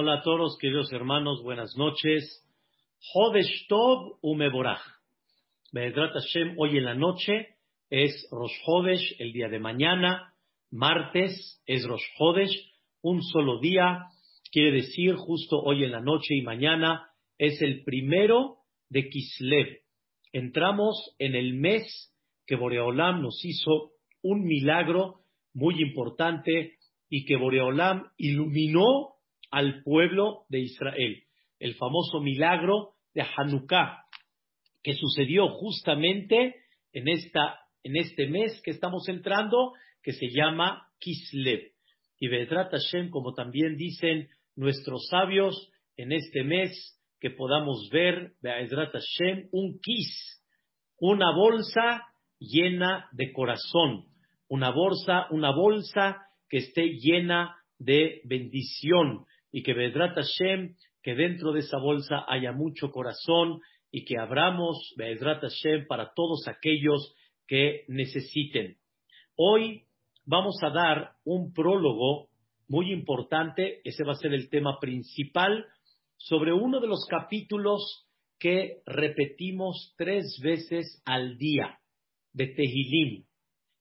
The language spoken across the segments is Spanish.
Hola a todos, queridos hermanos, buenas noches. Hodesh Tov. Be'edrat Hashem, hoy en la noche es Rosh Hodesh, el día de mañana. Martes es Rosh Hodesh, un solo día. Quiere decir, justo hoy en la noche y mañana es el primero de Kislev. Entramos en el mes que Boreolam nos hizo un milagro muy importante y que Boreolam iluminó al pueblo de Israel. El famoso milagro de Hanukkah, que sucedió justamente en, esta, en este mes que estamos entrando, que se llama Kislev. Y Vedrat Hashem, como también dicen nuestros sabios, en este mes que podamos ver, Vedrat Hashem, un kis, una bolsa llena de corazón, una bolsa, una bolsa que esté llena de bendición, y que Vedrat Hashem, que dentro de esa bolsa haya mucho corazón y que abramos Vedrat Hashem para todos aquellos que necesiten. Hoy vamos a dar un prólogo muy importante, ese va a ser el tema principal, sobre uno de los capítulos que repetimos tres veces al día de Tehilim.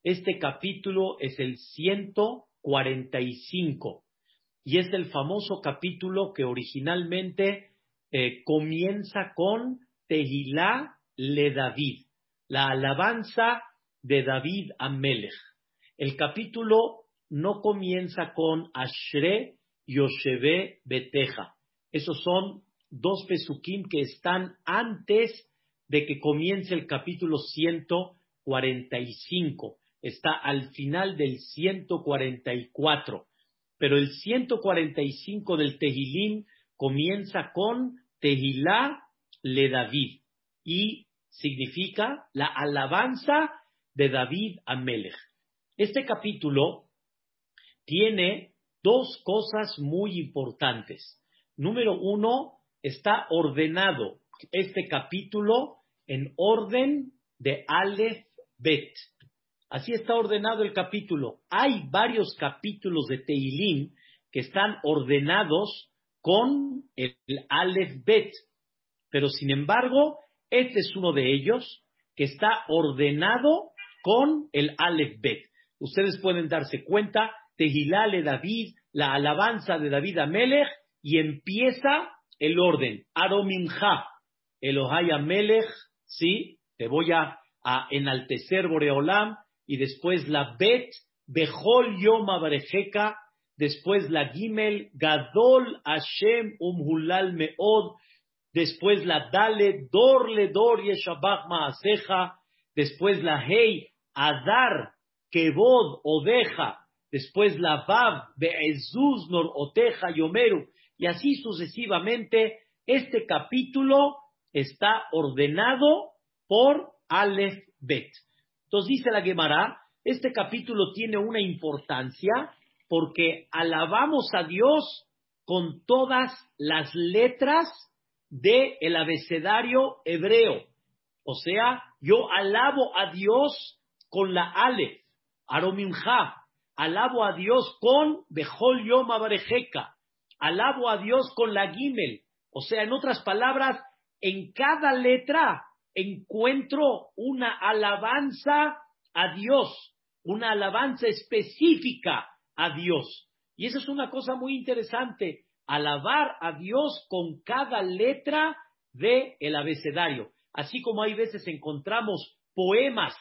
Este capítulo es el 145 y es el famoso capítulo que originalmente eh, comienza con Tehilá le David, la alabanza de David a Melech. El capítulo no comienza con Ashre Yoshebe Beteja. Esos son dos pesukim que están antes de que comience el capítulo 145. Está al final del 144 pero el 145 del Tehilim comienza con Tehilá le David y significa la alabanza de David a Melech. Este capítulo tiene dos cosas muy importantes. Número uno, está ordenado este capítulo en orden de Aleph Bet. Así está ordenado el capítulo. Hay varios capítulos de Teilim que están ordenados con el Aleph Bet, pero sin embargo, este es uno de ellos que está ordenado con el Aleph Bet. Ustedes pueden darse cuenta, Tehilale David, la alabanza de David Amelech, y empieza el orden. Arominja, Elohai Amelech, sí, te voy a, a enaltecer Boreolam, y después la Bet, Bejol Yom Abarejeka, después la Gimel, Gadol Hashem Umhulal Meod, después la Dale, Dorle Dor Yeshabach Maaseja, después la Hei, Adar, Kevod, Odeja, después la Vav, Be'ezuz Nor Oteja Yomeru, y así sucesivamente, este capítulo está ordenado por Aleph Bet. Entonces dice la Gemara, este capítulo tiene una importancia porque alabamos a Dios con todas las letras del abecedario hebreo. O sea, yo alabo a Dios con la Aleph, Aromimja, alabo a Dios con Bejol Yom alabo a Dios con la Gimel. O sea, en otras palabras, en cada letra encuentro una alabanza a Dios, una alabanza específica a Dios. Y eso es una cosa muy interesante, alabar a Dios con cada letra del el abecedario. Así como hay veces encontramos poemas,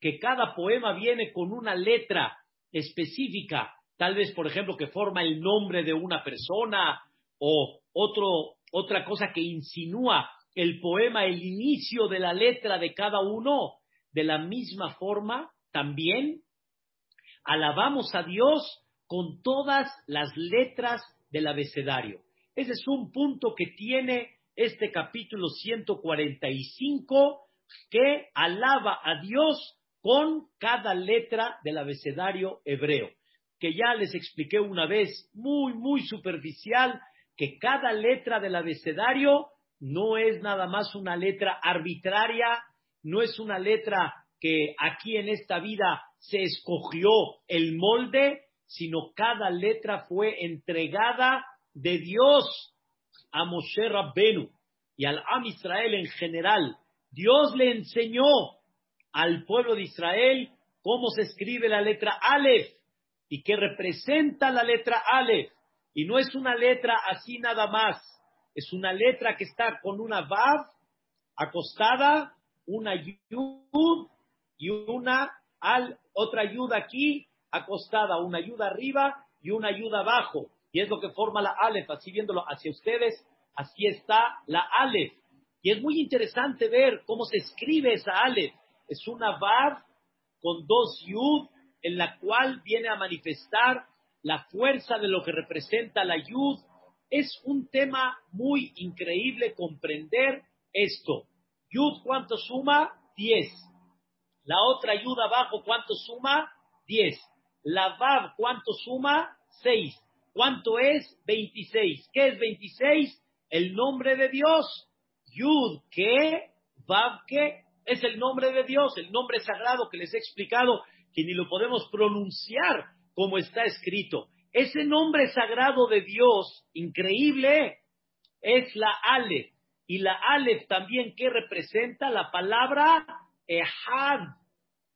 que cada poema viene con una letra específica, tal vez, por ejemplo, que forma el nombre de una persona o otro, otra cosa que insinúa el poema, el inicio de la letra de cada uno, de la misma forma, también alabamos a Dios con todas las letras del abecedario. Ese es un punto que tiene este capítulo 145 que alaba a Dios con cada letra del abecedario hebreo, que ya les expliqué una vez muy, muy superficial, que cada letra del abecedario no es nada más una letra arbitraria, no es una letra que aquí en esta vida se escogió el molde, sino cada letra fue entregada de Dios a Moshe Rabbenu y al Am Israel en general. Dios le enseñó al pueblo de Israel cómo se escribe la letra Aleph y qué representa la letra Aleph. Y no es una letra así nada más, es una letra que está con una Vav acostada, una Yud y una al, otra Yud aquí acostada, una Yud arriba y una Yud abajo. Y es lo que forma la Aleph, así viéndolo hacia ustedes, así está la Aleph. Y es muy interesante ver cómo se escribe esa Aleph. Es una Vav con dos Yud, en la cual viene a manifestar la fuerza de lo que representa la Yud. Es un tema muy increíble comprender esto. Yud, ¿cuánto suma? Diez. La otra Yud abajo, ¿cuánto suma? Diez. La Vav, ¿cuánto suma? Seis. ¿Cuánto es? Veintiséis. ¿Qué es veintiséis? El nombre de Dios. Yud, ¿qué? Vav, ¿qué? Es el nombre de Dios, el nombre sagrado que les he explicado, que ni lo podemos pronunciar como está escrito. Ese nombre sagrado de Dios, increíble, es la Aleph. Y la Aleph también, ¿qué representa? La palabra Ehad.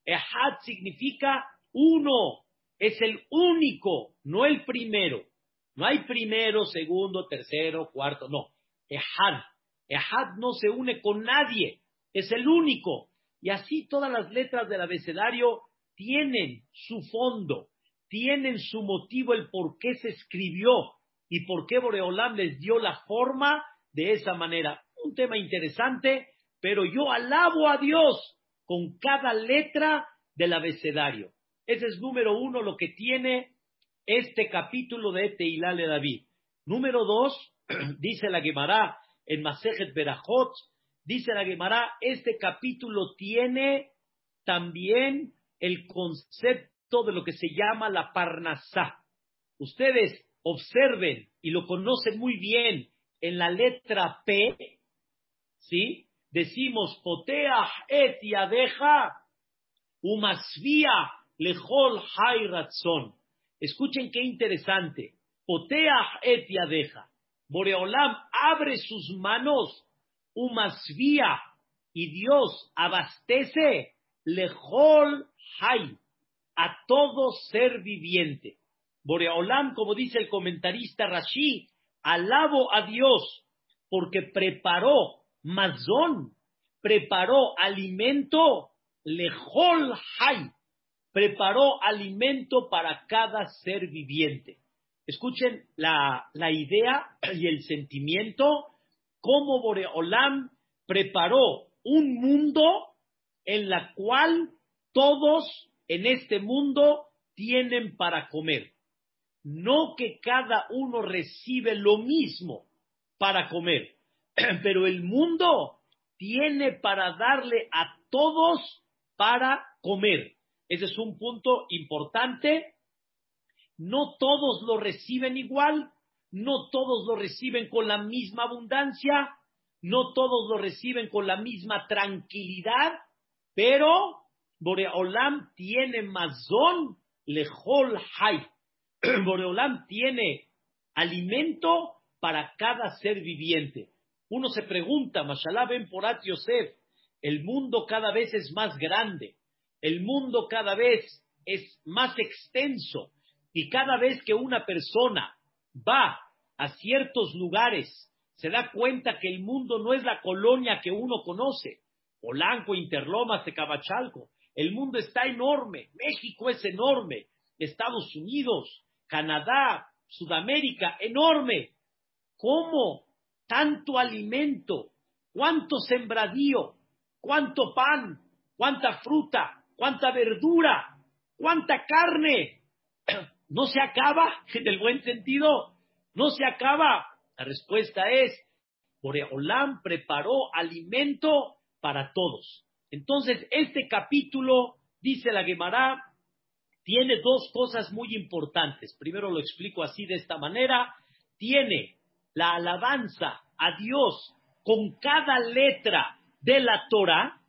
Ehad significa uno. Es el único, no el primero. No hay primero, segundo, tercero, cuarto, no. Ehad. Ehad no se une con nadie. Es el único. Y así todas las letras del abecedario tienen su fondo, tienen su motivo, el por qué se escribió y por qué Boreolam les dio la forma de esa manera. Un tema interesante, pero yo alabo a Dios con cada letra del abecedario. Ese es número uno, lo que tiene este capítulo de Teilá de David. Número dos, dice la Gemara en Masejet Berajot, dice la Gemara, este capítulo tiene también el concepto de lo que se llama la Parnasá. Ustedes observen y lo conocen muy bien en la letra P, ¿sí? Decimos, poteah et yadeja, umasvia lejol hayratzon. Escuchen qué interesante. Poteah et yadeja. Boreolam abre sus manos, umasvia, y Dios abastece lejol hay, a todo ser viviente. Boreolam, como dice el comentarista Rashi, alabo a Dios porque preparó mazón, preparó alimento, lejol hay, preparó alimento para cada ser viviente. Escuchen la, la idea y el sentimiento, cómo Boreolam preparó un mundo en la cual todos en este mundo tienen para comer. No que cada uno recibe lo mismo para comer, pero el mundo tiene para darle a todos para comer. Ese es un punto importante. No todos lo reciben igual, no todos lo reciben con la misma abundancia, no todos lo reciben con la misma tranquilidad, pero Boreolam tiene mazón lejol hay. Boreolam tiene alimento para cada ser viviente. Uno se pregunta, Mashallah ben Porat Yosef, el mundo cada vez es más grande, el mundo cada vez es más extenso. Y cada vez que una persona va a ciertos lugares, se da cuenta que el mundo no es la colonia que uno conoce, Polanco, Interlomas, Tecabachalco, el mundo está enorme, México es enorme, Estados Unidos, Canadá, Sudamérica, enorme. ¿Cómo tanto alimento? ¿Cuánto sembradío? ¿Cuánto pan? ¿Cuánta fruta? ¿Cuánta verdura? ¿Cuánta carne? ¿No se acaba en el buen sentido? ¿No se acaba? La respuesta es, Boreolam preparó alimento para todos. Entonces, este capítulo, dice la Gemara, tiene dos cosas muy importantes. Primero lo explico así de esta manera. Tiene la alabanza a Dios con cada letra de la Torah.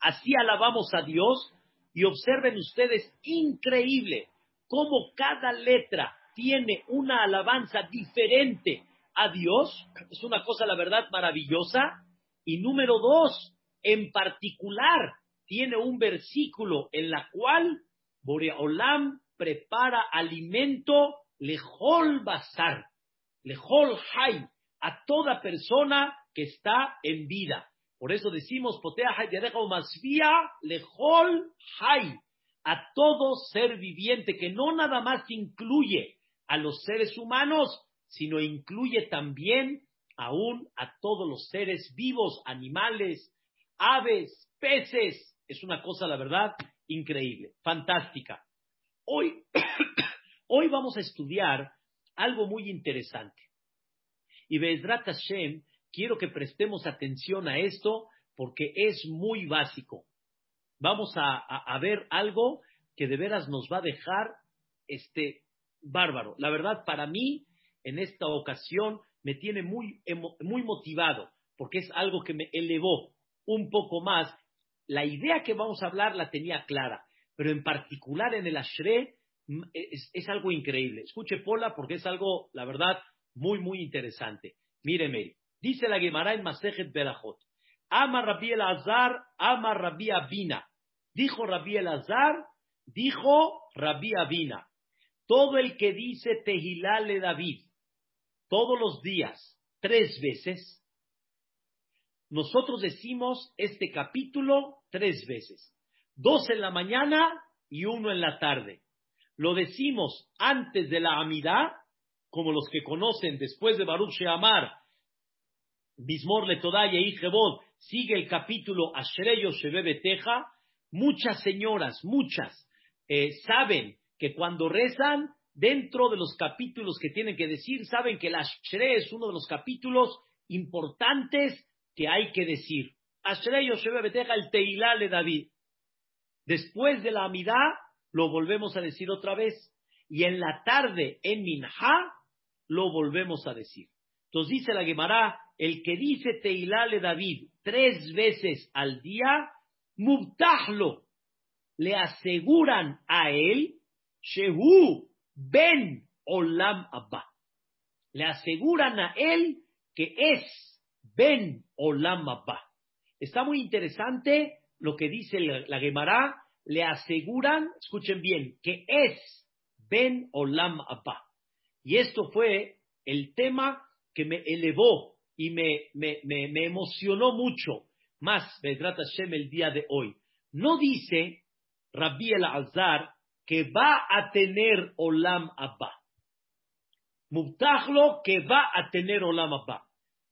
Así alabamos a Dios. Y observen ustedes, increíble, cómo cada letra tiene una alabanza diferente a Dios, es una cosa, la verdad, maravillosa. Y número dos, en particular, tiene un versículo en la cual Boreolam prepara alimento lejol basar, lejol hay, a toda persona que está en vida. Por eso decimos, potea masvia lejol hay, a todo ser viviente, que no nada más incluye a los seres humanos, sino incluye también aún a todos los seres vivos, animales, aves, peces. Es una cosa, la verdad, increíble, fantástica. Hoy, hoy vamos a estudiar algo muy interesante. Y Bezrat Hashem, quiero que prestemos atención a esto porque es muy básico. Vamos a, ver algo que de veras nos va a dejar este bárbaro. La verdad, para mí, en esta ocasión, me tiene muy, muy motivado porque es algo que me elevó un poco más. La idea que vamos a hablar la tenía clara, pero en particular en el Ashre es, es algo increíble. Escuche Pola porque es algo, la verdad, muy, muy interesante. Míreme, dice la Gemara en Masejet Berajot. Ama Rabbi Azar, ama Rabbi Abina. Dijo Rabbi Azar, dijo Rabbi Abina. Todo el que dice Tehilale David todos los días, tres veces, nosotros decimos este capítulo tres veces. Dos en la mañana y uno en la tarde. Lo decimos antes de la amidad, como los que conocen después de Baruch Sheamar, Bismor Letodaya y Jebod, sigue el capítulo Ashreyo Teja. Muchas señoras, muchas, eh, saben que cuando rezan, dentro de los capítulos que tienen que decir, saben que el Ashre es uno de los capítulos importantes que hay que decir. Ashre Beteja, el David. Después de la Amidad, lo volvemos a decir otra vez. Y en la tarde, en Minha, lo volvemos a decir. Entonces dice la Gemara, el que dice Teilá David tres veces al día, Mubtahlo, le aseguran a él, Shehu, Ben Olam Abba. Le aseguran a él que es Ben Olam Abba. Está muy interesante lo que dice la, Gemara. Le aseguran, escuchen bien, que es Ben Olam Abba. Y esto fue el tema que me elevó y me, emocionó mucho más Bedrat Hashem el día de hoy. No dice Rabbi el Azar que va a tener Olam Abba. Mubtajlo que va a tener Olam Abba.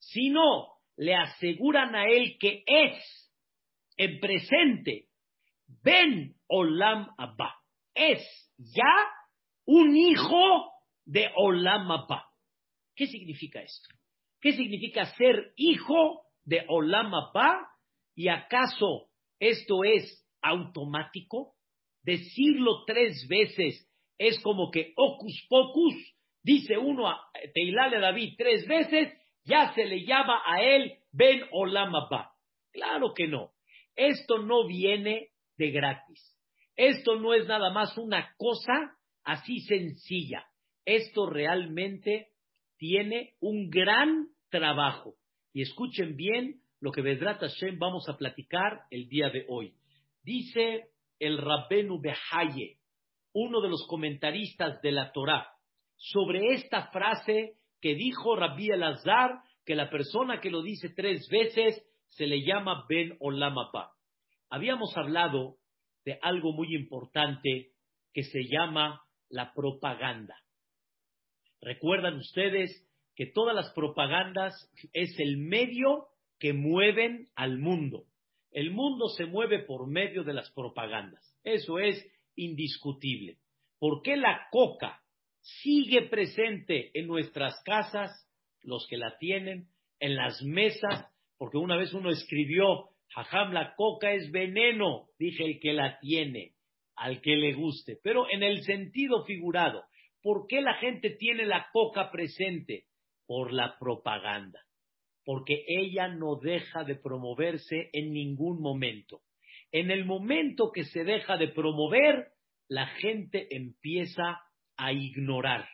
Si no, le aseguran a él que es en presente Ben Olam Abba. Es ya un hijo de Olam Abba. ¿Qué significa esto? ¿Qué significa ser hijo de Olam Abba? ¿Y acaso esto es automático? decirlo tres veces es como que ocus pocus, dice uno a Teilale David tres veces, ya se le llama a él Ben Olam Claro que no. Esto no viene de gratis. Esto no es nada más una cosa así sencilla. Esto realmente tiene un gran trabajo. Y escuchen bien lo que Vedrat Hashem vamos a platicar el día de hoy. Dice el Rabbenu Behaye, uno de los comentaristas de la Torá, sobre esta frase que dijo Rabbi Elazar, que la persona que lo dice tres veces se le llama Ben Olamapa. Habíamos hablado de algo muy importante que se llama la propaganda. Recuerdan ustedes que todas las propagandas es el medio que mueven al mundo. El mundo se mueve por medio de las propagandas. Eso es indiscutible. ¿Por qué la coca sigue presente en nuestras casas, los que la tienen, en las mesas? Porque una vez uno escribió, jajam, la coca es veneno, dije el que la tiene, al que le guste. Pero en el sentido figurado, ¿por qué la gente tiene la coca presente? Por la propaganda porque ella no deja de promoverse en ningún momento. En el momento que se deja de promover, la gente empieza a ignorar.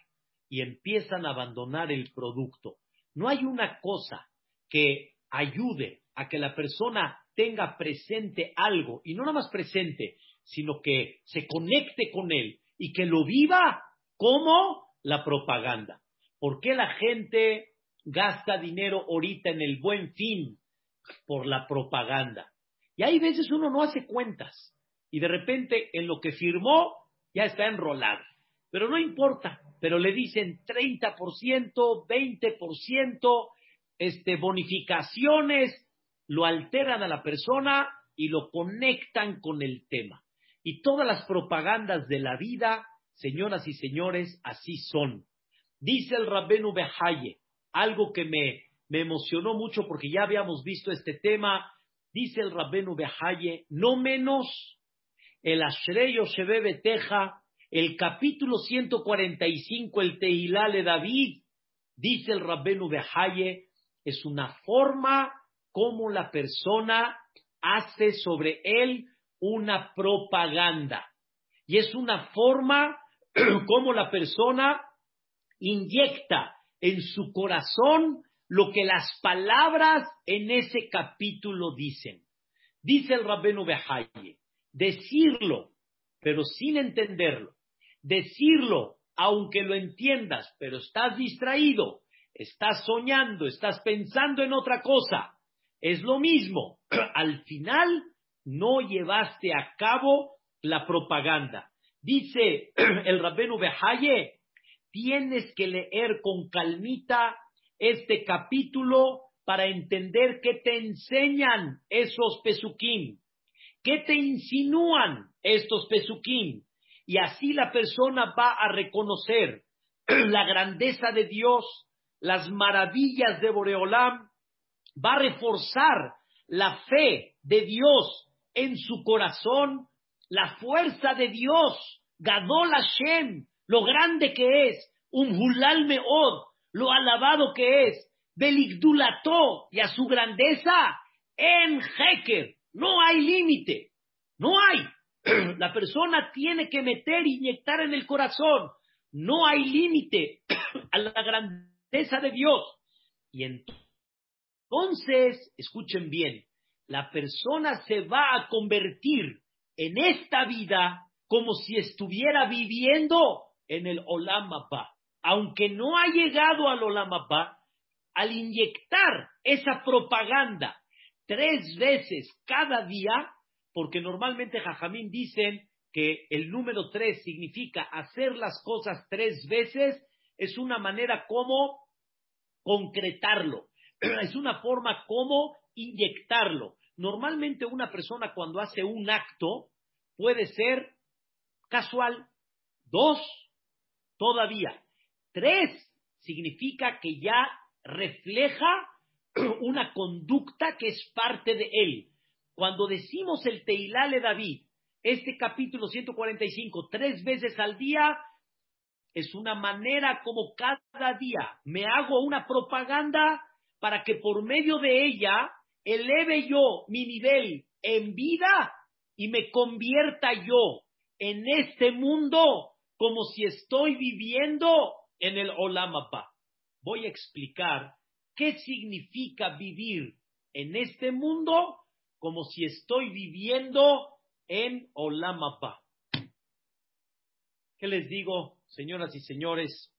y empiezan a abandonar el producto. No hay una cosa que ayude a que la persona tenga presente algo, y no nada más presente, sino que se conecte con él y que lo viva como la propaganda. ¿Por qué la gente gasta dinero ahorita en el buen fin? Por la propaganda. Y hay veces uno no hace cuentas y de repente en lo que firmó ya está enrolado. Pero no importa, pero le dicen 30%, 20%, este, bonificaciones, lo alteran a la persona y lo conectan con el tema. Y todas las propagandas de la vida, señoras y señores, así son. Dice el Rabbenu Behaye, algo que me, me emocionó mucho porque ya habíamos visto este tema, dice el Rabbenu Behaye, no menos el Ashreyo Shebebe Teja, el capítulo 145, el Tehilá de David, dice el Rabbenu Behaye, es una forma como la persona hace sobre él una propaganda. Y es una forma como la persona inyecta en su corazón lo que las palabras en ese capítulo dicen. Dice el Rabbenu Behaye, decirlo, pero sin entenderlo, decirlo aunque lo entiendas, pero estás distraído, estás soñando, estás pensando en otra cosa, es lo mismo. Al final no llevaste a cabo la propaganda. Dice el Rabbenu Behaye, tienes que leer con calmita este capítulo para entender qué te enseñan esos pesukim. ¿Qué te insinúan estos pesukim? Y así la persona va a reconocer la grandeza de Dios, las maravillas de Boreolam, va a reforzar la fe de Dios en su corazón, la fuerza de Dios, Gadol Hashem, lo grande que es, un Hulal Meod, lo alabado que es, Beligdulato y a su grandeza, en Heker, no hay límite, no hay. La persona tiene que meter, inyectar en el corazón. No hay límite a la grandeza de Dios. Y entonces, escuchen bien, la persona se va a convertir en esta vida como si estuviera viviendo en el Olam Aunque no ha llegado al Olam al inyectar esa propaganda tres veces cada día, porque normalmente Jajamín dicen que el número tres significa hacer las cosas tres veces, es una manera como concretarlo, es una forma como inyectarlo. Normalmente una persona cuando hace un acto puede ser casual, dos todavía, tres significa que ya refleja una conducta que es parte de él. Cuando decimos el Teilá de David, este capítulo 145, tres veces al día, es una manera como cada día me hago una propaganda para que por medio de ella eleve yo mi nivel en vida y me convierta yo en este mundo como si estoy viviendo en el Olam Voy a explicar ¿Qué significa vivir en este mundo como si estoy viviendo en Olamapa? ¿Qué les digo, señoras y señores?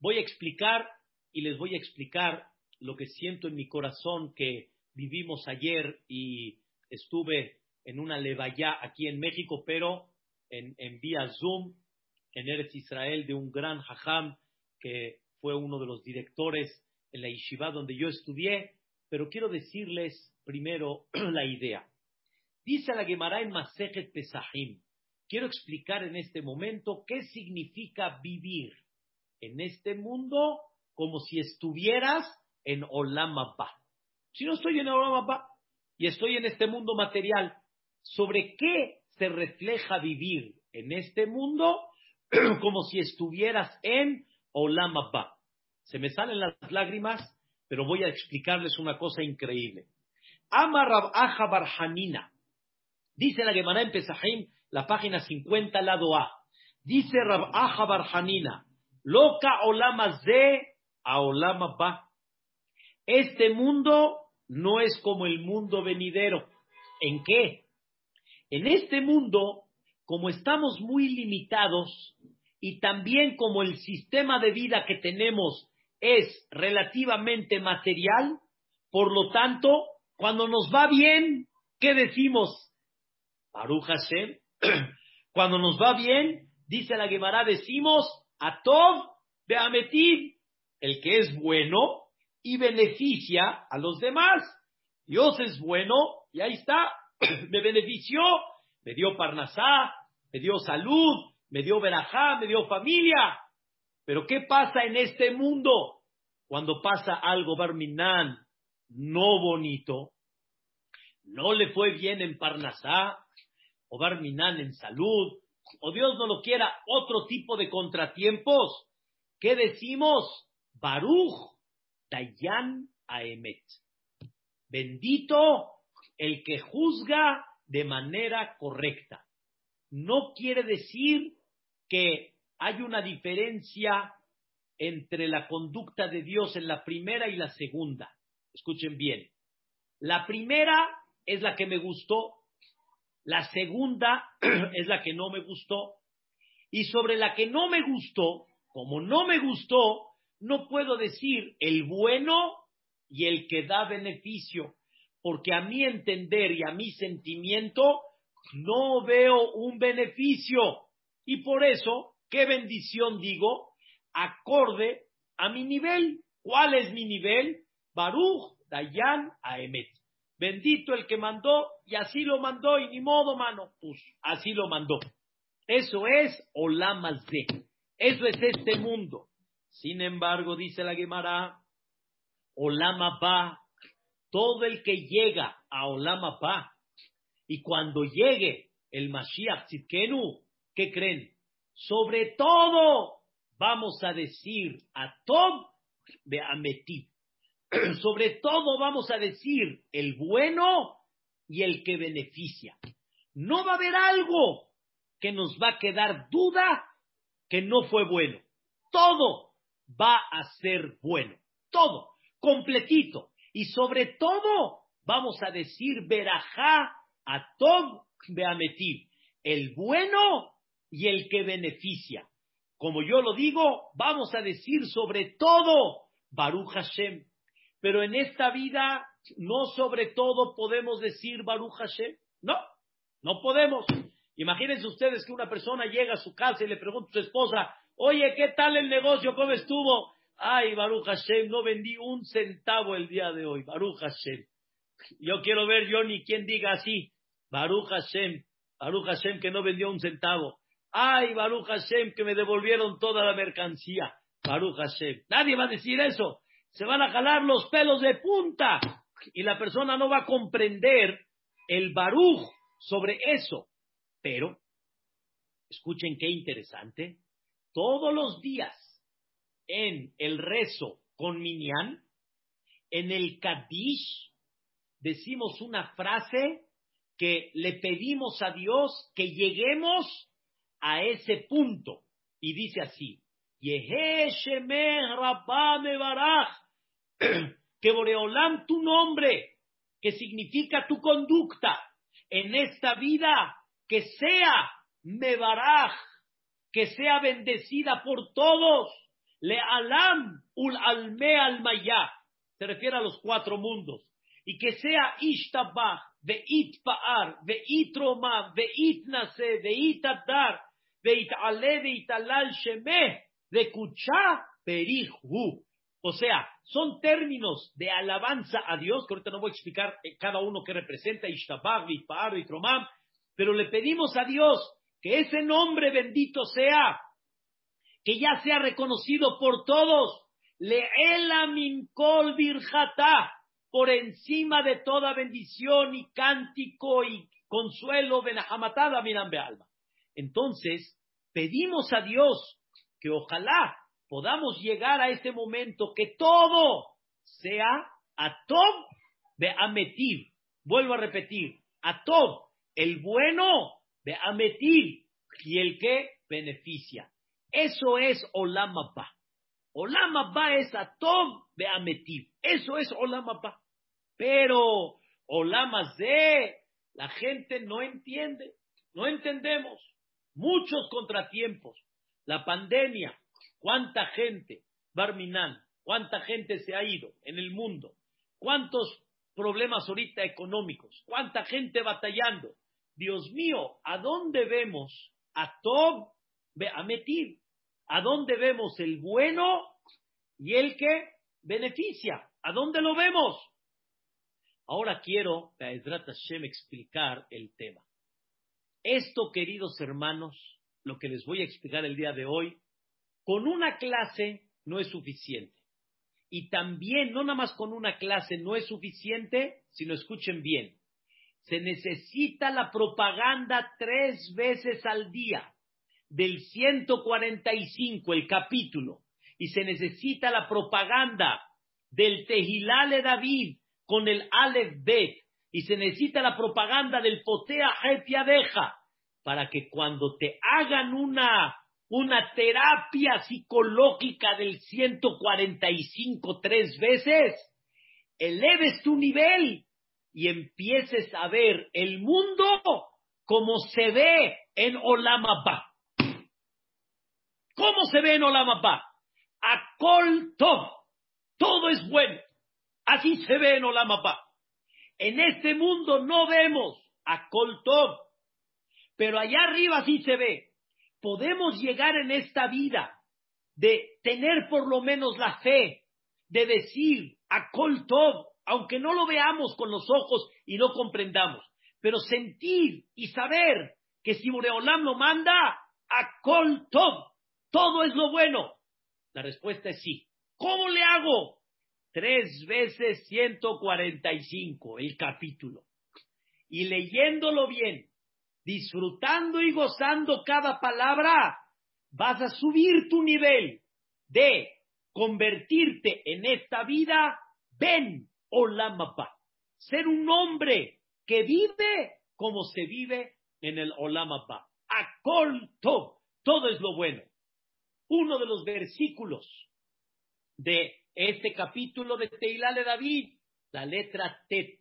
Voy a explicar y les voy a explicar lo que siento en mi corazón que vivimos ayer y estuve en una levaya aquí en México, pero en, vía Zoom, en Eretz Israel, de un gran hajam que fue uno de los directores en la yeshiva donde yo estudié, pero quiero decirles primero la idea. Dice la Gemara en Masejet Pesahim, quiero explicar en este momento qué significa vivir en este mundo como si estuvieras en Olam Si no estoy en Olam y estoy en este mundo material, ¿sobre qué se refleja vivir en este mundo como si estuvieras en Olam Se me salen las lágrimas, pero voy a explicarles una cosa increíble. Ama Aja Barhanina. Dice la Gemara en Pesahim, la página 50, lado A. Dice Rab Aja Barhanina, Loca olama de a olama ba. Este mundo no es como el mundo venidero. ¿En qué? En este mundo, como estamos muy limitados y también como el sistema de vida que tenemos es relativamente material, por lo tanto, cuando nos va bien, ¿qué decimos? Baruch. Cuando nos va bien, dice la Gemara, decimos Atov Beametiv, el que es bueno y beneficia a los demás. Dios es bueno y ahí está, me benefició, me dio parnasá, me dio salud, me dio verajá, me dio familia. Pero ¿qué pasa en este mundo cuando pasa algo barminán no bonito? No le fue bien en parnasá, o barminán en salud, o Dios no lo quiera, otro tipo de contratiempos. ¿Qué decimos? Baruch Dayan Aemet. Bendito el que juzga de manera correcta. No quiere decir que hay una diferencia entre la conducta de Dios en la primera y la segunda. Escuchen bien. La primera es la que me gustó, la segunda es la que no me gustó. Y sobre la que no me gustó, como no me gustó, no puedo decir el bueno y el que da beneficio, porque a mi entender y a mi sentimiento no veo un beneficio. Y por eso, ¿qué bendición digo? Acorde a mi nivel. ¿Cuál es mi nivel? Baruch Dayan Aemet. Bendito el que mandó y así lo mandó y ni modo, mano. Pues así lo mandó. Eso es Olamas de. Eso es este mundo. Sin embargo, dice la Gemara, Olama va, todo el que llega a Olama va, y cuando llegue el Mashiach Tzidkenu, ¿qué creen? Sobre todo vamos a decir a Tob de Ametí. Sobre todo vamos a decir el bueno y el que beneficia. No va a haber algo que nos va a quedar duda que no fue bueno. Todo va a ser bueno. Todo, completito. Y sobre todo, vamos a decir verajá a Beametiv, el bueno y el que beneficia. Como yo lo digo, vamos a decir sobre todo Baruch Hashem. Pero en esta vida, no sobre todo podemos decir Baruch Hashem. No, no podemos. Imagínense ustedes que una persona llega a su casa y le pregunta a su esposa, Oye, ¿qué tal el negocio? ¿Cómo estuvo? Ay, Baruch Hashem, no vendí un centavo el día de hoy. Baruch Hashem. Yo quiero ver yo ni quien diga así. Baruch Hashem. Baruch Hashem que no vendió un centavo. Ay, Baruch Hashem que me devolvieron toda la mercancía. Baruch Hashem. Nadie va a decir eso. Se van a jalar los pelos de punta. Y la persona no va a comprender el Baruch sobre eso. Pero, escuchen qué interesante todos los días en el rezo con Minyan, en el Kadish, decimos una frase que le pedimos a Dios que lleguemos a ese punto. Y dice así, que Boreolam tu nombre, que significa tu conducta en esta vida, que sea Mebaraj, que sea bendecida por todos. Le alam ul alme almaya. Se refiere a los cuatro mundos. Y que sea ishtabach, veit paar, veit romam, veit nase, veit adar, veit ale, veit alal shemeh, de kucha perihu. O sea, son términos de alabanza a Dios, que ahorita no voy a explicar cada uno que representa, Ishtabach, Veit Paar, Veit Romam, pero le pedimos a Dios que ese nombre bendito sea, que ya sea reconocido por todos, leela minkol virjata, por encima de toda bendición y cántico y consuelo, benahamatada, mirambe alma. Entonces, pedimos a Dios que ojalá podamos llegar a ese momento que todo sea a Tob de Ametiv. Vuelvo a repetir, a Tob, el bueno de Ametir y el que beneficia. Eso es Olam Abba. Olam Abba es Atov Beametiv. Eso es Olam Abba. Pero Olam de la gente no entiende. No entendemos. Muchos contratiempos. La pandemia. ¿Cuánta gente? Barminan. ¿Cuánta gente se ha ido en el mundo? ¿Cuántos problemas ahorita económicos? ¿Cuánta gente batallando? Dios mío, ¿a dónde vemos a Tob a metir? ¿A dónde vemos el bueno y el que beneficia? ¿A dónde lo vemos? Ahora quiero, Hashem, explicar el tema. Esto, queridos hermanos, lo que les voy a explicar el día de hoy, con una clase no es suficiente. Y también, no nada más con una clase no es suficiente, sino escuchen bien, se necesita la propaganda tres veces al día, del 145, el capítulo, y se necesita la propaganda del Tejilale David con el Aleph Bet, y se necesita la propaganda del Potea Deja, para que cuando te hagan una, una terapia psicológica del 145 tres veces, eleves tu nivel y empieces a ver el mundo como se ve en Olamapa. ¿Cómo se ve en Olamapa? Akol Tov. Todo es bueno. Así se ve en Olamapa. En este mundo no vemos Akol Tov. Pero allá arriba sí se ve. Podemos llegar en esta vida de tener por lo menos la fe de decir Akol Tov aunque no lo veamos con los ojos y no comprendamos, pero sentir y saber que si Boreolam lo manda, a Kol Tov, todo es lo bueno. La respuesta es sí. ¿Cómo le hago? Tres veces 145 el capítulo. Y leyéndolo bien, disfrutando y gozando cada palabra, vas a subir tu nivel de convertirte en esta vida, ven Olamapa. Ser un hombre que vive como se vive en el Olamapa. Akol Todo es lo bueno. Uno de los versículos de este capítulo de Teilá de David, la letra Tet.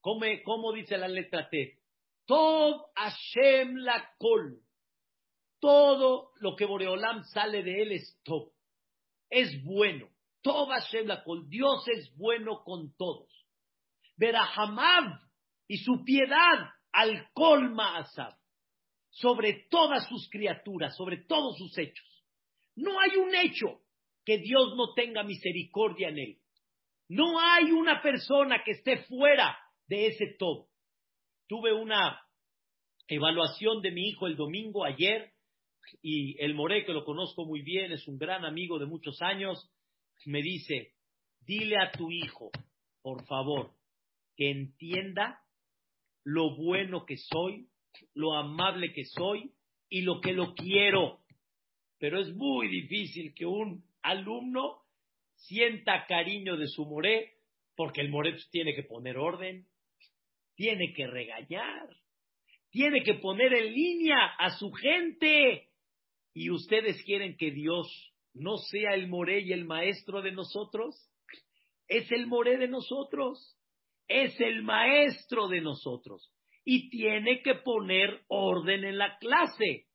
¿Cómo, dice la letra Tet? Tov Hashem la Kol. Todo lo que Boreolam sale de él es top. Es bueno. Dios es bueno con todos. Verahamav y su piedad al colma asab sobre todas sus criaturas, sobre todos sus hechos. No hay un hecho que Dios no tenga misericordia en él. No hay una persona que esté fuera de ese todo. Tuve una evaluación de mi hijo el domingo ayer y el More, que lo conozco muy bien, es un gran amigo de muchos años, me dice, dile a tu hijo, por favor, que entienda lo bueno que soy, lo amable que soy y lo que lo quiero. Pero es muy difícil que un alumno sienta cariño de su moré, porque el moré tiene que poner orden, tiene que regañar, tiene que poner en línea a su gente. Y ustedes quieren que Dios no sea el Moré y el maestro de nosotros. Es el Moré de nosotros. Es el maestro de nosotros. Y tiene que poner orden en la clase.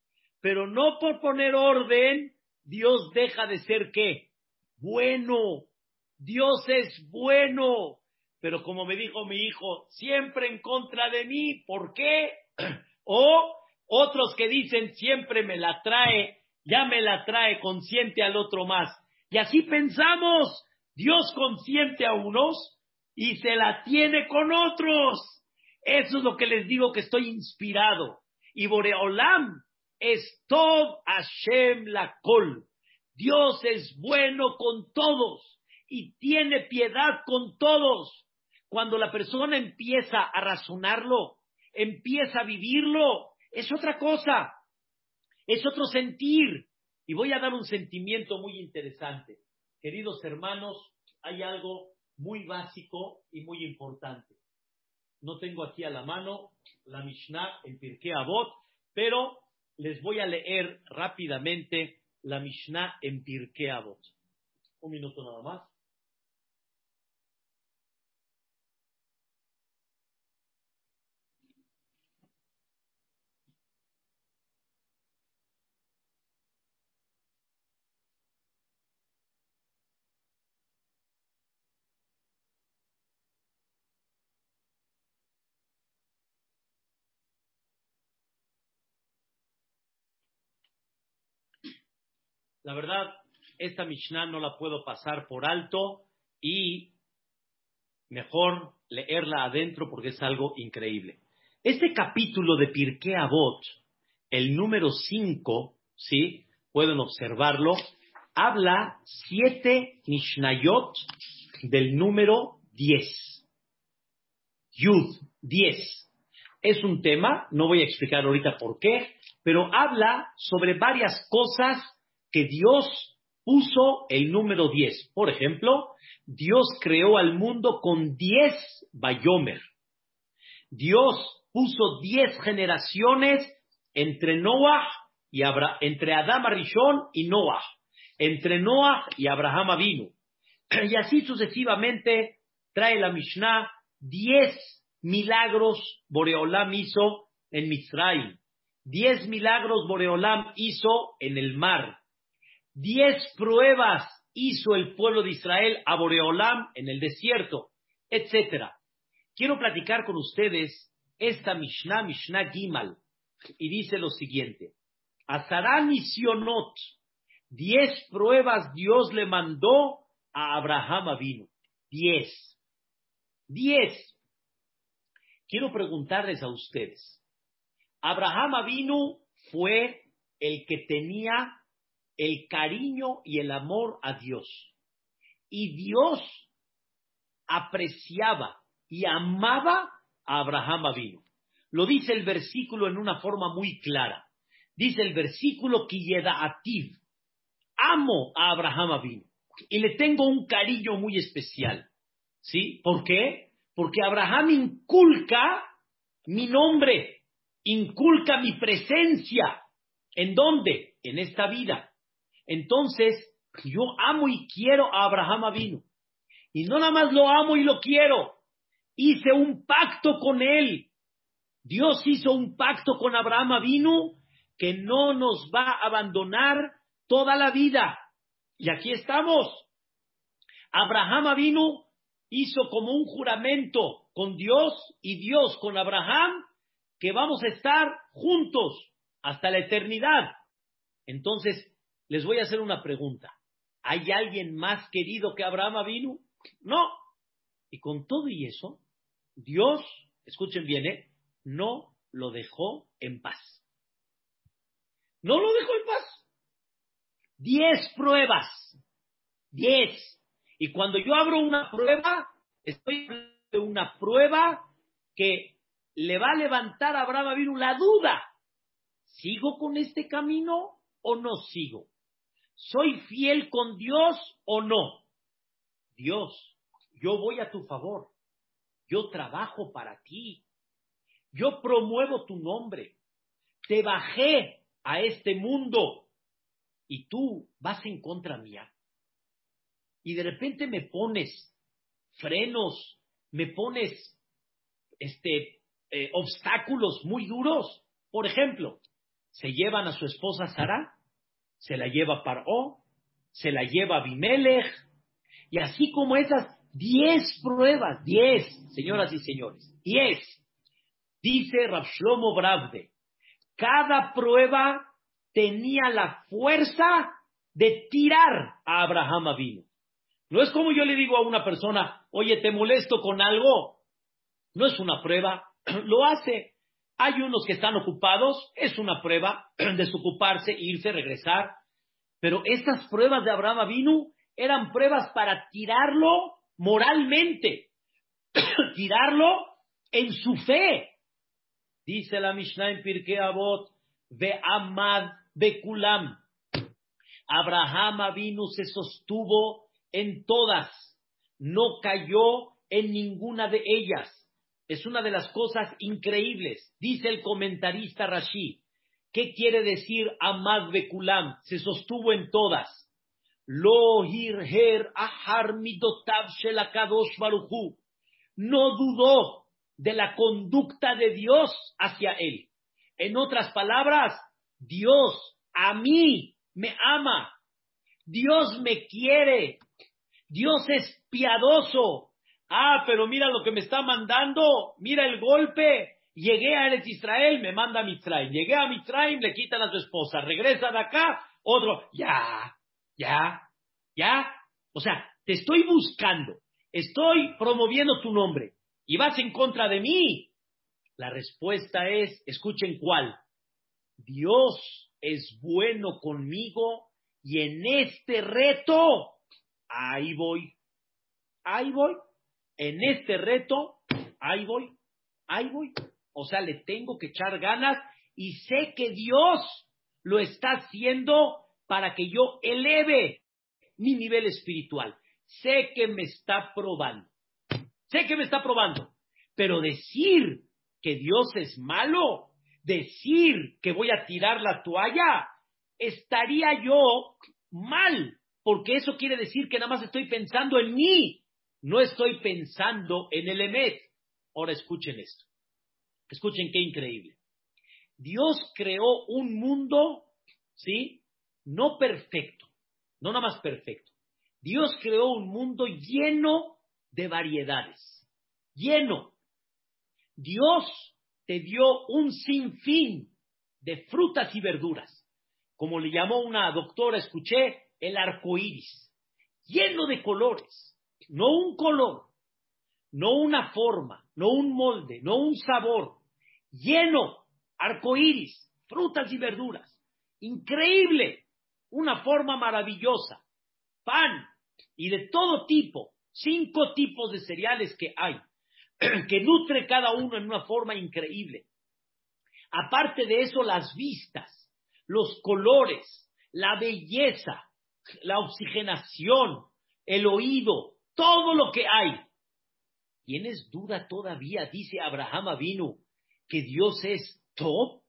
Pero no por poner orden, Dios deja de ser qué? Bueno. Dios es bueno. Pero como me dijo mi hijo, siempre en contra de mí. ¿Por qué? O otros que dicen siempre me la trae ya me la trae consciente al otro más. Y así pensamos, Dios consciente a unos y se la tiene con otros. Eso es lo que les digo que estoy inspirado. Y Boreolam es Tov Hashem la Kol. Dios es bueno con todos y tiene piedad con todos. Cuando la persona empieza a razonarlo, empieza a vivirlo, es otra cosa es otro sentir. Y voy a dar un sentimiento muy interesante. Queridos hermanos, hay algo muy básico y muy importante. No tengo aquí a la mano la Mishnah en Pirkei Avot, pero les voy a leer rápidamente la Mishnah en Pirkei Avot. Un minuto nada más. La verdad, esta Mishnah no la puedo pasar por alto y mejor leerla adentro porque es algo increíble. Este capítulo de Pirkei Avot, el número 5, ¿sí? Pueden observarlo, habla siete Mishnayot del número 10. Yud, 10. Es un tema, no voy a explicar ahorita por qué, pero habla sobre varias cosas que Dios puso el número 10. Por ejemplo, Dios creó al mundo con 10 Bayomer. Dios puso 10 generaciones entre Noah y Abra entre Adama Rishon y Noah, entre Noah y Abraham Avinu. Y así sucesivamente trae la Mishnah 10 milagros Boreolam hizo en Misraim. 10 milagros Boreolam hizo en el mar. Diez pruebas hizo el pueblo de Israel a Boreolam en el desierto, etc. Quiero platicar con ustedes esta Mishnah, Mishnah Gimal, y dice lo siguiente. A Sarah Misionot, diez pruebas Dios le mandó a Abraham Avinu. Diez. Diez. Quiero preguntarles a ustedes. Abraham Avinu fue el que tenía el cariño y el amor a Dios. Y Dios apreciaba y amaba a Abraham Avinu. Lo dice el versículo en una forma muy clara. Dice el versículo Kiyeda Ativ. Amo a Abraham Avinu y le tengo un cariño muy especial. ¿Sí? ¿Por qué? Porque Abraham inculca mi nombre, inculca mi presencia. ¿En dónde? En esta vida. Entonces, yo amo y quiero a Abraham Avinu. Y no nada más lo amo y lo quiero. Hice un pacto con él. Dios hizo un pacto con Abraham Avinu que no nos va a abandonar toda la vida. Y aquí estamos. Abraham Avinu hizo como un juramento con Dios y Dios con Abraham que vamos a estar juntos hasta la eternidad. Entonces, les voy a hacer una pregunta. ¿Hay alguien más querido que Abraham vino? No. Y con todo y eso, Dios, escuchen bien, ¿eh? no lo dejó en paz. No lo dejó en paz. Diez pruebas. Diez. Y cuando yo abro una prueba, estoy de una prueba que le va a levantar a Abraham Avinu la duda. ¿Sigo con este camino o no sigo? ¿Soy fiel con Dios o no? Dios, yo voy a tu favor. Yo trabajo para ti. Yo promuevo tu nombre. Te bajé a este mundo y tú vas en contra mía. Y de repente me pones frenos, me pones este, eh, obstáculos muy duros. Por ejemplo, se llevan a su esposa Sara se la lleva Paró, se la lleva Abimelech, y así como esas diez pruebas, diez, señoras y señores, diez, dice Rabshlomo Bravde, cada prueba tenía la fuerza de tirar a Abraham Avinu. No es como yo le digo a una persona, oye, te molesto con algo. No es una prueba, lo hace. Hay unos que están ocupados, es una prueba desocuparse, irse, regresar. Pero estas pruebas de Abraham Avinu eran pruebas para tirarlo moralmente, tirarlo en su fe. Dice la Mishnah en Pirkei Avot, ve Amad Bekulam. Abraham Avinu se sostuvo en todas, no cayó en ninguna de ellas. Es una de las cosas increíbles. Dice el comentarista Rashi, ¿Qué quiere decir Amad Bekulam? Se sostuvo en todas. Lo hirher ahar midotav shelakadosh baruchu. No dudó de la conducta de Dios hacia él. En otras palabras, Dios a mí me ama. Dios me quiere. Dios es piadoso. Ah, pero mira lo que me está mandando. Mira el golpe. Llegué a Eretz Israel, me manda a Mitzrayim. Llegué a Mitzrayim, le quitan a su esposa. Regresa de acá, otro. Ya, ya, ya. O sea, te estoy buscando. Estoy promoviendo tu nombre. Y vas en contra de mí. La respuesta es, escuchen cuál. Dios es bueno conmigo y en este reto, ahí voy, ahí voy, en este reto, ahí voy, ahí voy. O sea, le tengo que echar ganas y sé que Dios lo está haciendo para que yo eleve mi nivel espiritual. Sé que me está probando. Sé que me está probando. Pero decir que Dios es malo, decir que voy a tirar la toalla, estaría yo mal, porque eso quiere decir que nada más estoy pensando en mí, no estoy pensando en el Emet. Ahora escuchen esto. Escuchen qué increíble. Dios creó un mundo, ¿sí? No perfecto, no nada más perfecto. Dios creó un mundo lleno de variedades, lleno. Dios te dio un sinfín de frutas y verduras. Como le llamó una doctora, escuché, el arco iris, lleno de colores, no un color, no una forma, no un molde, no un sabor, lleno, arco iris, frutas y verduras. Increíble, una forma maravillosa, pan y de todo tipo, cinco tipos de cereales que hay, que nutre cada uno en una forma increíble. Aparte de eso, las vistas, los colores, la belleza, la oxigenación, el oído, todo lo que hay. ¿Tienes duda todavía? Dice Abraham Avinu, que Dios es top,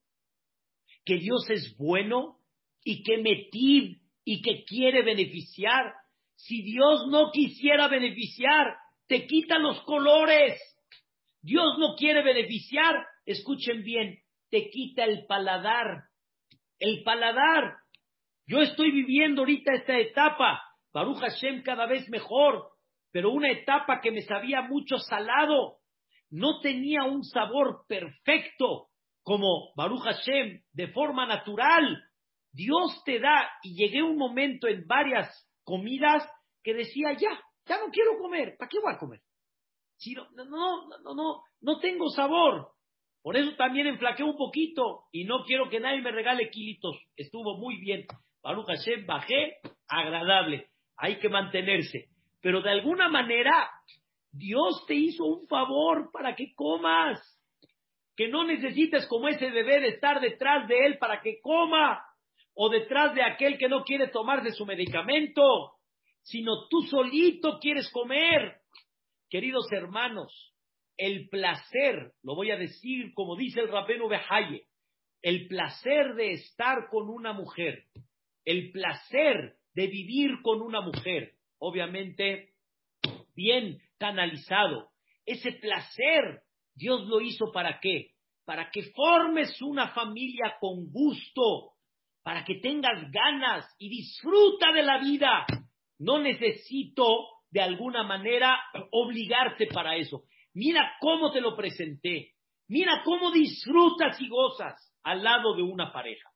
que Dios es bueno y que metir y que quiere beneficiar. Si Dios no quisiera beneficiar, te quita los colores. Dios no quiere beneficiar, escuchen bien, te quita el paladar. El paladar. Yo estoy viviendo ahorita esta etapa, Baruch Hashem cada vez mejor, pero una etapa que me sabía mucho salado no tenía un sabor perfecto como Baruch Hashem, de forma natural. Dios te da, y llegué un momento en varias comidas que decía, ya, ya no quiero comer, ¿para qué voy a comer? Si no, no, no, no, no tengo sabor. Por eso también enflaqué un poquito y no quiero que nadie me regale kilitos. Estuvo muy bien. Baruch Hashem, bajé, agradable. Hay que mantenerse. Pero de alguna manera Dios te hizo un favor para que comas, que no necesites como ese bebé de estar detrás de él para que coma, o detrás de aquel que no quiere tomarse su medicamento, sino tú solito quieres comer. Queridos hermanos, el placer, lo voy a decir como dice el Rabenu Behaye, el placer de estar con una mujer, el placer de vivir con una mujer, obviamente bien canalizado. Ese placer, Dios lo hizo para qué? Para que formes una familia con gusto, para que tengas ganas y disfruta de la vida. No necesito de alguna manera obligarte para eso. Mira cómo te lo presenté. Mira cómo disfrutas y gozas al lado de una pareja.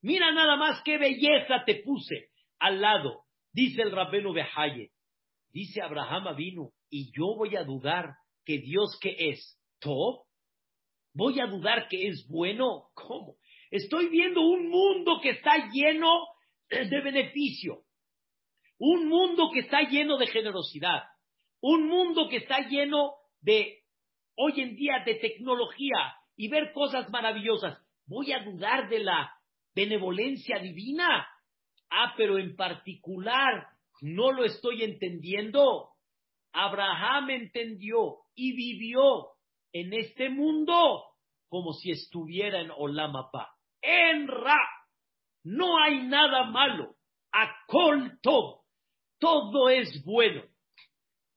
Mira nada más qué belleza te puse al lado, dice el Rabbenu Behaye. Dice Abraham vino y yo voy a dudar que Dios que es top, voy a dudar que es bueno. ¿Cómo? Estoy viendo un mundo que está lleno de beneficio, un mundo que está lleno de generosidad, un mundo que está lleno de, hoy en día, de tecnología y ver cosas maravillosas. ¿Voy a dudar de la benevolencia divina? Ah, pero en particular no lo estoy entendiendo. Abraham entendió y vivió en este mundo como si estuviera en Olamapa. en Ra. No hay nada malo. Akol todo. Todo es bueno.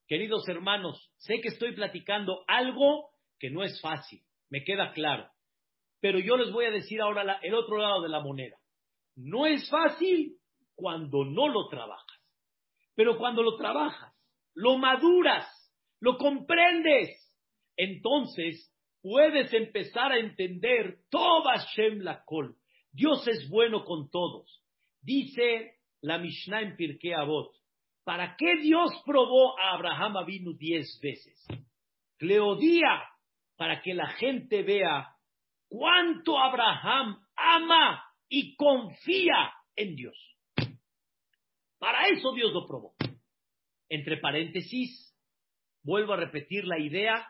Queridos hermanos, sé que estoy platicando algo que no es fácil, me queda claro. Pero yo les voy a decir ahora el otro lado de la moneda. No es fácil cuando no lo trabajas. Pero cuando lo trabajas, lo maduras, lo comprendes, entonces puedes empezar a entender toda Shem la Kol. Dios es bueno con todos. Dice la Mishnah en Pirkei Avot, ¿para qué Dios probó a Abraham Avinu diez veces? Cleodía, para que la gente vea cuánto Abraham ama y confía en Dios. Para eso Dios lo probó. Entre paréntesis, vuelvo a repetir la idea,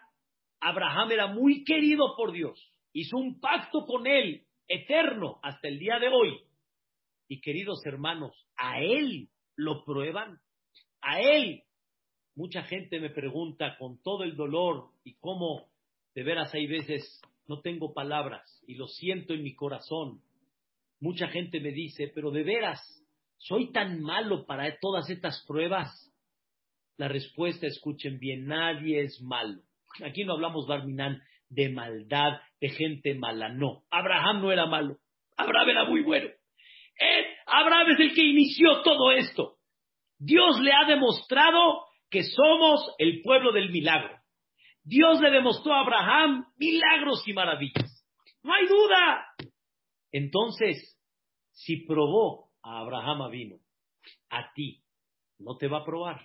Abraham era muy querido por Dios, hizo un pacto con él eterno hasta el día de hoy. Y queridos hermanos, a él lo prueban, a él. Mucha gente me pregunta con todo el dolor y cómo de veras hay veces no tengo palabras y lo siento en mi corazón. Mucha gente me dice, pero de veras, ¿soy tan malo para todas estas pruebas? La respuesta, escuchen bien, nadie es malo. Aquí no hablamos, Barminan, de maldad, de gente mala, no. Abraham no era malo, Abraham era muy bueno. Abraham es el que inició todo esto. Dios le ha demostrado que somos el pueblo del milagro. Dios le demostró a Abraham milagros y maravillas. No hay duda. Entonces, si probó a Abraham vino, a ti no te va a probar.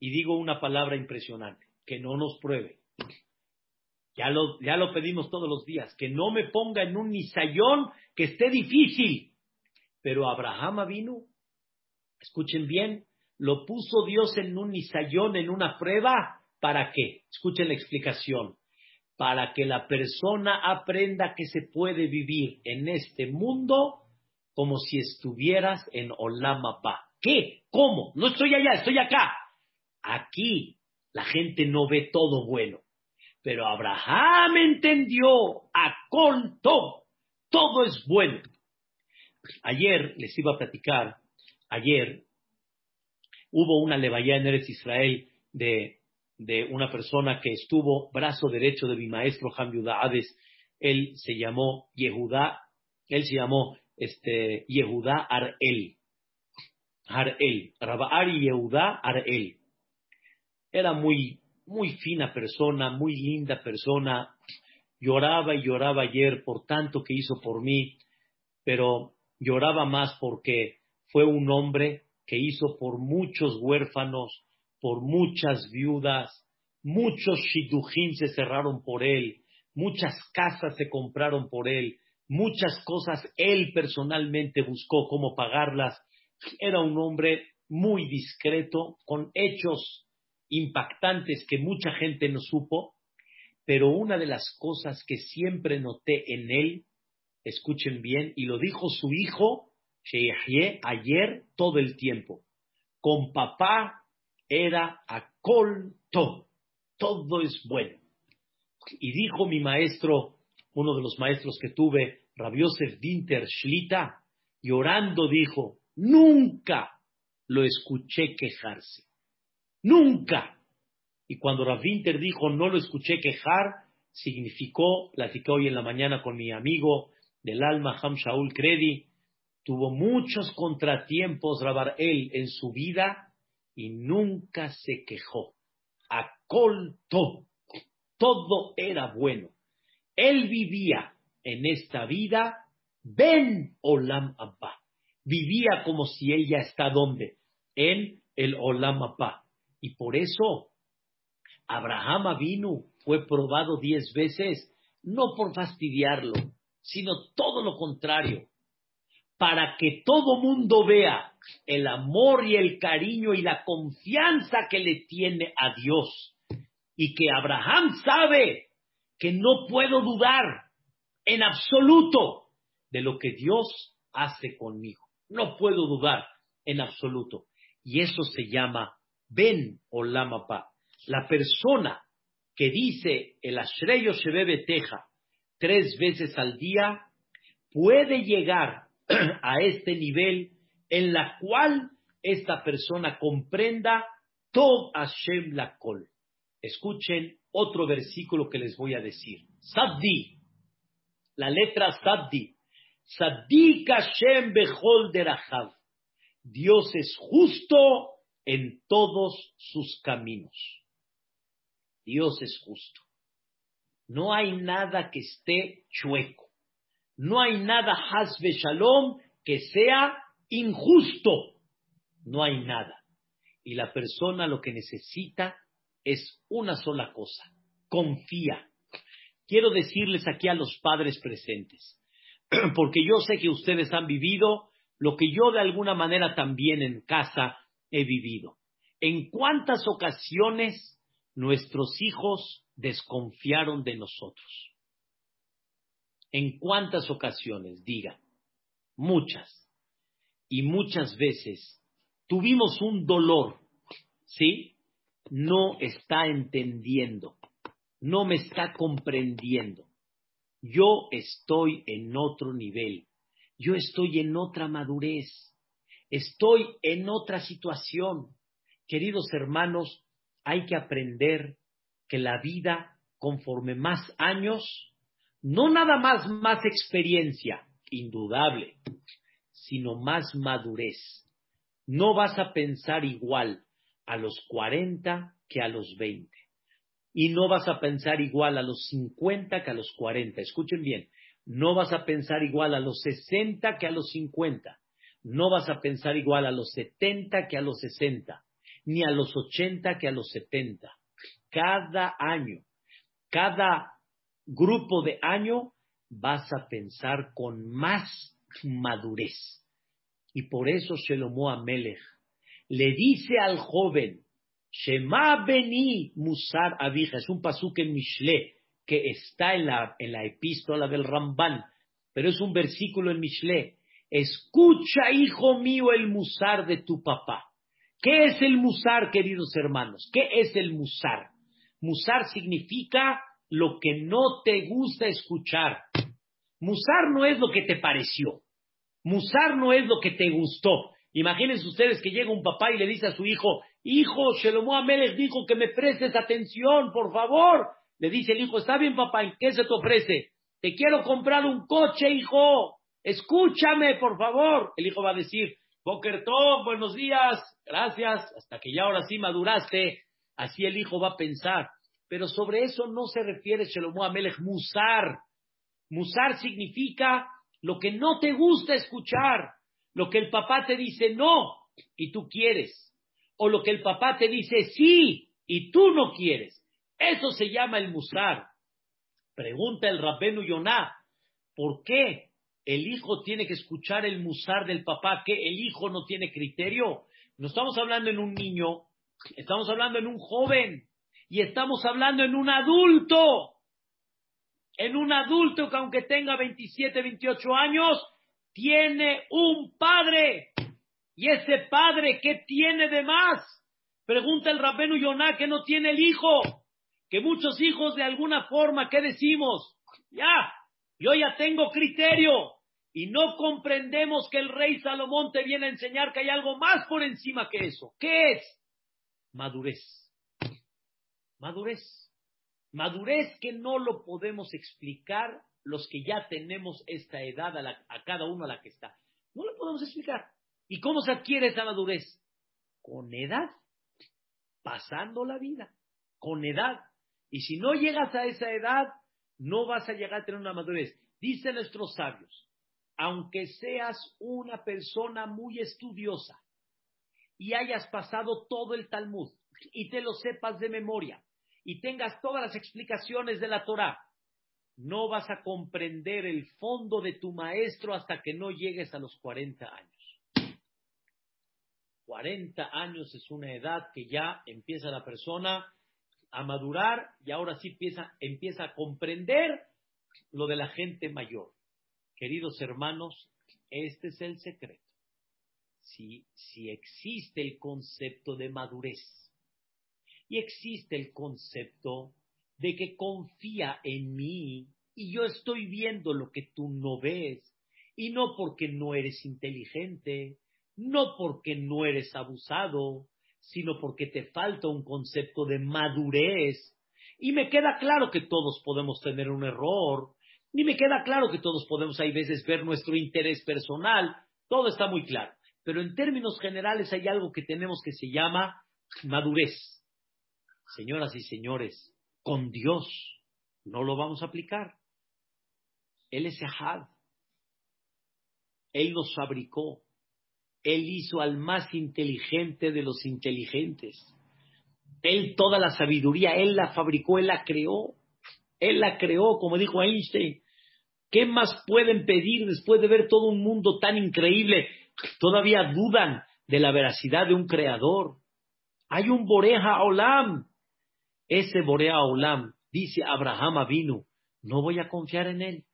Y digo una palabra impresionante, que no nos pruebe. Ya lo, ya lo pedimos todos los días, que no me ponga en un nisayón que esté difícil. Pero Abraham vino, escuchen bien, lo puso Dios en un nisayón, en una prueba, ¿Para qué? Escuchen la explicación. Para que la persona aprenda que se puede vivir en este mundo como si estuvieras en Olamapa. ¿Qué? ¿Cómo? No estoy allá, estoy acá. Aquí la gente no ve todo bueno. Pero Abraham entendió, acoltó, todo es bueno. Ayer les iba a platicar, ayer hubo una levaya en Eres Israel de de una persona que estuvo brazo derecho de mi maestro Ham Hades. Él se llamó Yehudá, él se llamó este, Yehudá Arel. Arel, Rabaari Yehudá Arel. Era muy, muy fina persona, muy linda persona. Lloraba y lloraba ayer por tanto que hizo por mí, pero lloraba más porque fue un hombre que hizo por muchos huérfanos, por muchas viudas, muchos shidujim se cerraron por él, muchas casas se compraron por él, muchas cosas él personalmente buscó cómo pagarlas. Era un hombre muy discreto, con hechos impactantes que mucha gente no supo, pero una de las cosas que siempre noté en él, escuchen bien, y lo dijo su hijo, Sheyahye, ayer todo el tiempo, con papá era acolto. Todo es bueno. Y dijo mi maestro, uno de los maestros que tuve, Rabiosef Dinter Shlita, llorando dijo, nunca lo escuché quejarse. Nunca. Y cuando Rav dijo, no lo escuché quejar, significó, platicé hoy en la mañana con mi amigo del alma, Ham Shaul Kredi, tuvo muchos contratiempos, Rabar él, en su vida, y nunca se quejó. Acoltó. Todo era bueno. Él vivía en esta vida, Ben Olam Abba. Vivía como si ella está donde? En el Olam Abba. Y por eso Abraham vino, fue probado diez veces, no por fastidiarlo, sino todo lo contrario, para que todo mundo vea el amor y el cariño y la confianza que le tiene a Dios. Y que Abraham sabe que no puedo dudar en absoluto de lo que Dios hace conmigo. No puedo dudar en absoluto. Y eso se llama Ben o Lamapa. La persona que dice el Ashreyo Shebebe Teja tres veces al día puede llegar a este nivel en la cual esta persona comprenda todo Hashem la kol. Escuchen otro versículo que les voy a decir. Saddi, la letra Saddi. Saddi Hashem bechol derachav. Dios es justo en todos sus caminos. Dios es justo. No hay nada que esté chueco. No hay nada hasbe shalom que sea injusto. No hay nada. Y la persona lo que necesita es una sola cosa. Confía. Quiero decirles aquí a los padres presentes, porque yo sé que ustedes han vivido lo que yo de alguna manera también en casa he vivido. ¿En cuántas ocasiones nuestros hijos desconfiaron de nosotros? ¿En cuántas ocasiones? Diga. Muchas. Y muchas veces tuvimos un dolor, ¿sí? No está entendiendo, no me está comprendiendo. Yo estoy en otro nivel, yo estoy en otra madurez, estoy en otra situación. Queridos hermanos, hay que aprender que la vida, conforme más años, no nada más más experiencia, indudable, sino más madurez. No vas a pensar igual a los 40 que a los 20. Y no vas a pensar igual a los 50 que a los 40. Escuchen bien, no vas a pensar igual a los 60 que a los 50. No vas a pensar igual a los 70 que a los 60, ni a los 80 que a los 70. Cada año, cada grupo de año, vas a pensar con más madurez. Y por eso Shelomo Amelech le dice al joven, Shema Beni Musar Abija, es un pasuk en Mishle, que está en la, en la epístola del Ramban, pero es un versículo en Mishle. Escucha, hijo mío, el musar de tu papá. ¿Qué es el musar, queridos hermanos? ¿Qué es el musar? Musar significa lo que no te gusta escuchar. Musar no es lo que te pareció. Musar no es lo que te gustó. Imagínense ustedes que llega un papá y le dice a su hijo, hijo, Shelomo Amelech dijo que me prestes atención, por favor. Le dice el hijo, está bien papá, ¿en qué se te ofrece? Te quiero comprar un coche, hijo. Escúchame, por favor. El hijo va a decir, Boker buenos días, gracias, hasta que ya ahora sí maduraste. Así el hijo va a pensar. Pero sobre eso no se refiere Shelomo Amelech, musar. Musar significa lo que no te gusta escuchar, lo que el papá te dice no y tú quieres, o lo que el papá te dice sí y tú no quieres. Eso se llama el musar. Pregunta el Rabbenu Yonah, ¿por qué el hijo tiene que escuchar el musar del papá? ¿Que el hijo no tiene criterio? No estamos hablando en un niño, estamos hablando en un joven y estamos hablando en un adulto. En un adulto que aunque tenga 27, 28 años, tiene un padre. ¿Y ese padre qué tiene de más? Pregunta el Rabbenu Yonah que no tiene el hijo que muchos hijos de alguna forma, ¿qué decimos? Ya, yo ya tengo criterio y no comprendemos que el rey Salomón te viene a enseñar que hay algo más por encima que eso. ¿Qué es? Madurez. Madurez. Madurez que no lo podemos explicar los que ya tenemos esta edad a, cada uno a la que está. No lo podemos explicar. ¿Y cómo se adquiere esa madurez? Con edad, pasando la vida, con edad. Y si no llegas a esa edad, no vas a llegar a tener una madurez. Dicen nuestros sabios, aunque seas una persona muy estudiosa y hayas pasado todo el Talmud y te lo sepas de memoria y tengas todas las explicaciones de la Torah, no vas a comprender el fondo de tu maestro hasta que no llegues a los 40 años. 40 años es una edad que ya empieza la persona a madurar y ahora sí empieza, a comprender lo de la gente mayor. Queridos hermanos, este es el secreto. Si, si existe el concepto de madurez y existe el concepto de que confía en mí y yo estoy viendo lo que tú no ves, Y no porque no eres inteligente, no porque no eres abusado, sino porque te falta un concepto de madurez. Y me queda claro que todos podemos tener un error, y me queda claro que todos podemos hay veces ver nuestro interés personal, todo está muy claro. Pero en términos generales hay algo que tenemos que se llama madurez. Señoras y señores, con Dios no lo vamos a aplicar. Él es Ahad. Él nos fabricó. Él hizo al más inteligente de los inteligentes. Él toda la sabiduría, Él la fabricó, Él la creó. Él la creó, como dijo Einstein. ¿Qué más pueden pedir después de ver todo un mundo tan increíble? Todavía dudan de la veracidad de un creador. Hay un Boreja Olam. Ese Borea Olam, dice Abraham vino, no voy a confiar en él.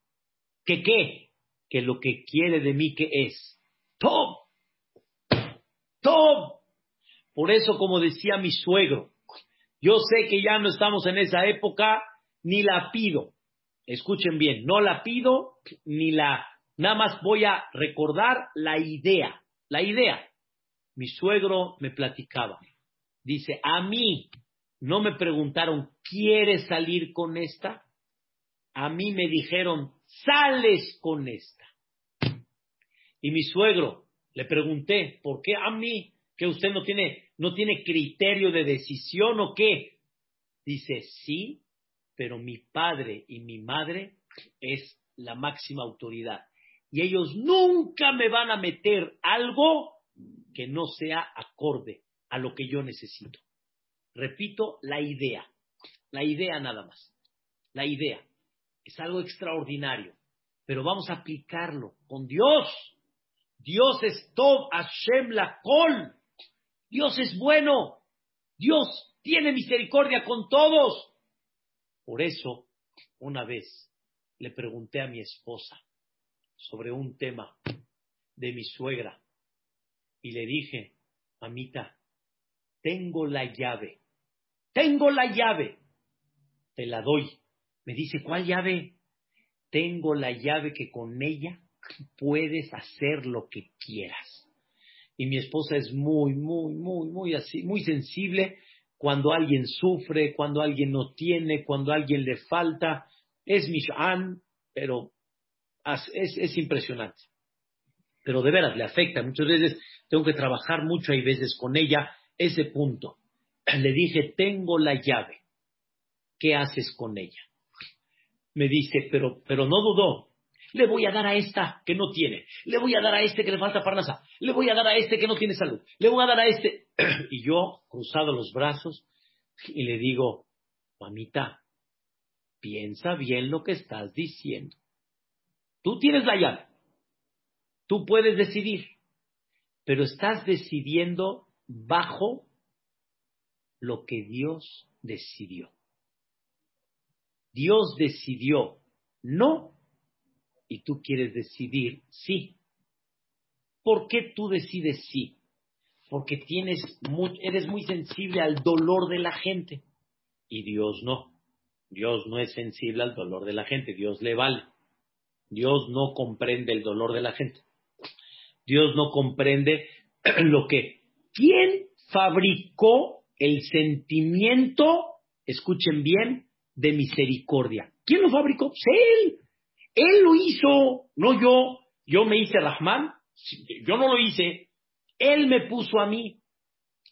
¿Que qué? Que lo que quiere de mí que es. Por eso, como decía mi suegro, yo sé que ya no estamos en esa época, ni la pido. Escuchen bien, no la pido, ni la... Nada más voy a recordar la idea. La idea. Mi suegro me platicaba. Dice, a mí no me preguntaron, ¿quieres salir con esta? A mí me dijeron, sales con esta. Y mi suegro, le pregunté, ¿por qué a mí? ¿Que usted no tiene, no tiene criterio de decisión o qué? Dice, sí, pero mi padre y mi madre es la máxima autoridad. Y ellos nunca me van a meter algo que no sea acorde a lo que yo necesito. Repito, la idea. La idea nada más. La idea. Es algo extraordinario. Pero vamos a aplicarlo con Dios. Dios es Tov Hashem la. Dios es bueno. Dios tiene misericordia con todos. Por eso, una vez le pregunté a mi esposa sobre un tema de mi suegra y le dije, mamita, tengo la llave tengo la llave. Te la doy. Me dice, ¿cuál llave? Tengo la llave que con ella puedes hacer lo que quieras. Y mi esposa es muy, muy, muy, muy así, muy sensible cuando alguien sufre, cuando alguien no tiene, cuando alguien le falta. Es Mishan, pero es, es impresionante. Pero de veras le afecta. Muchas veces tengo que trabajar mucho, hay veces con ella, ese punto le dije, tengo la llave, ¿qué haces con ella? Me dice, pero, pero no dudó, le voy a dar a esta que no tiene, le voy a dar a este que le falta parnasa, le voy a dar a este que no tiene salud, le voy a dar a este. Y yo, cruzado los brazos, y le digo, mamita, piensa bien lo que estás diciendo. Tú tienes la llave, tú puedes decidir, pero estás decidiendo bajo lo que Dios decidió. Dios decidió no y tú quieres decidir sí. ¿Por qué tú decides sí? Porque tienes eres muy sensible al dolor de la gente y Dios no. Dios no es sensible al dolor de la gente, Dios le vale. Dios no comprende el dolor de la gente. Dios no comprende lo que ¿quién fabricó el sentimiento, escuchen bien, de misericordia. ¿Quién lo fabricó? Pues él. Él lo hizo, no yo. Yo me hice Rahman, yo no lo hice. Él me puso a mí.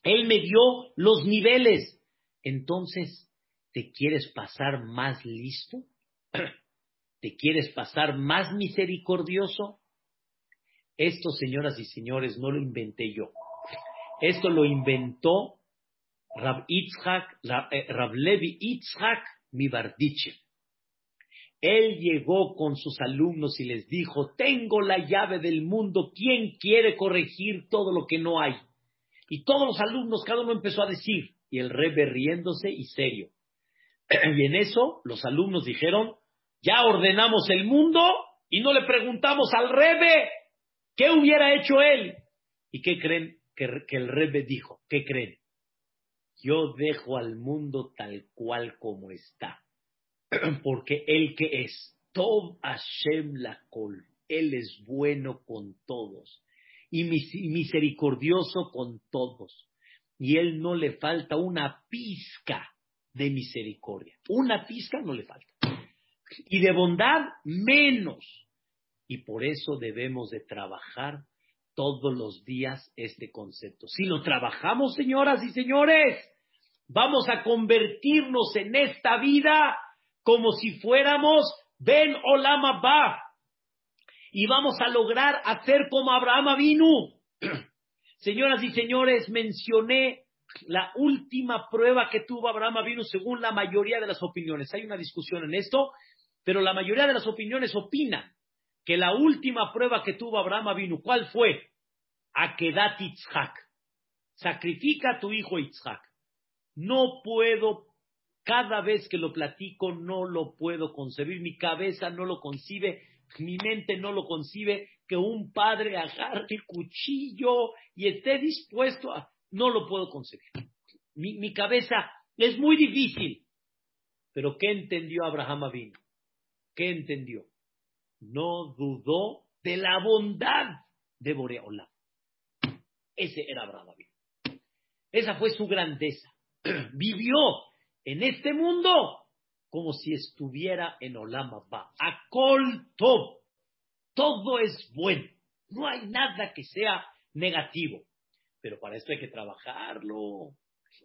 Él me dio los niveles. Entonces, ¿te quieres pasar más listo? ¿Te quieres pasar más misericordioso? Esto, señoras y señores, no lo inventé yo. Esto lo inventó Rab Itzhak, eh, Rab, Levi Itzhak Mibardiche. Él llegó con sus alumnos y les dijo, tengo la llave del mundo, ¿quién quiere corregir todo lo que no hay? Y todos los alumnos, cada uno empezó a decir, y el rebe riéndose y serio. Y en eso los alumnos dijeron, ya ordenamos el mundo y no le preguntamos al rebe qué hubiera hecho él. ¿Y qué creen que, el rebe dijo? ¿Qué creen? yo dejo al mundo tal cual como está. Porque el que es Tov Hashem la Él es bueno con todos y misericordioso con todos. Y Él no le falta una pizca de misericordia. Una pizca no le falta. Y de bondad menos. Y por eso debemos de trabajar todos los días este concepto. Si lo trabajamos, señoras y señores, vamos a convertirnos en esta vida como si fuéramos Ben Olama Ba. Y vamos a lograr hacer como Abraham vino. Señoras y señores, mencioné la última prueba que tuvo Abraham vino según la mayoría de las opiniones. Hay una discusión en esto, pero la mayoría de las opiniones opinan que la última prueba que tuvo Abraham vino, ¿cuál fue? Akedat Yitzhak. Sacrifica a tu hijo Yitzhak. No puedo, cada vez que lo platico, no lo puedo concebir. Mi cabeza no lo concibe, mi mente no lo concibe, que un padre agarre el cuchillo y esté dispuesto a... No lo puedo concebir. Mi, cabeza es muy difícil. Pero ¿qué entendió Abraham Avino? ¿Qué entendió? No dudó de la bondad de Boreola. Ese era Abraham Esa fue su grandeza. Vivió en este mundo como si estuviera en Olam Abba. Akol Todo es bueno. No hay nada que sea negativo. Pero para esto hay que trabajarlo.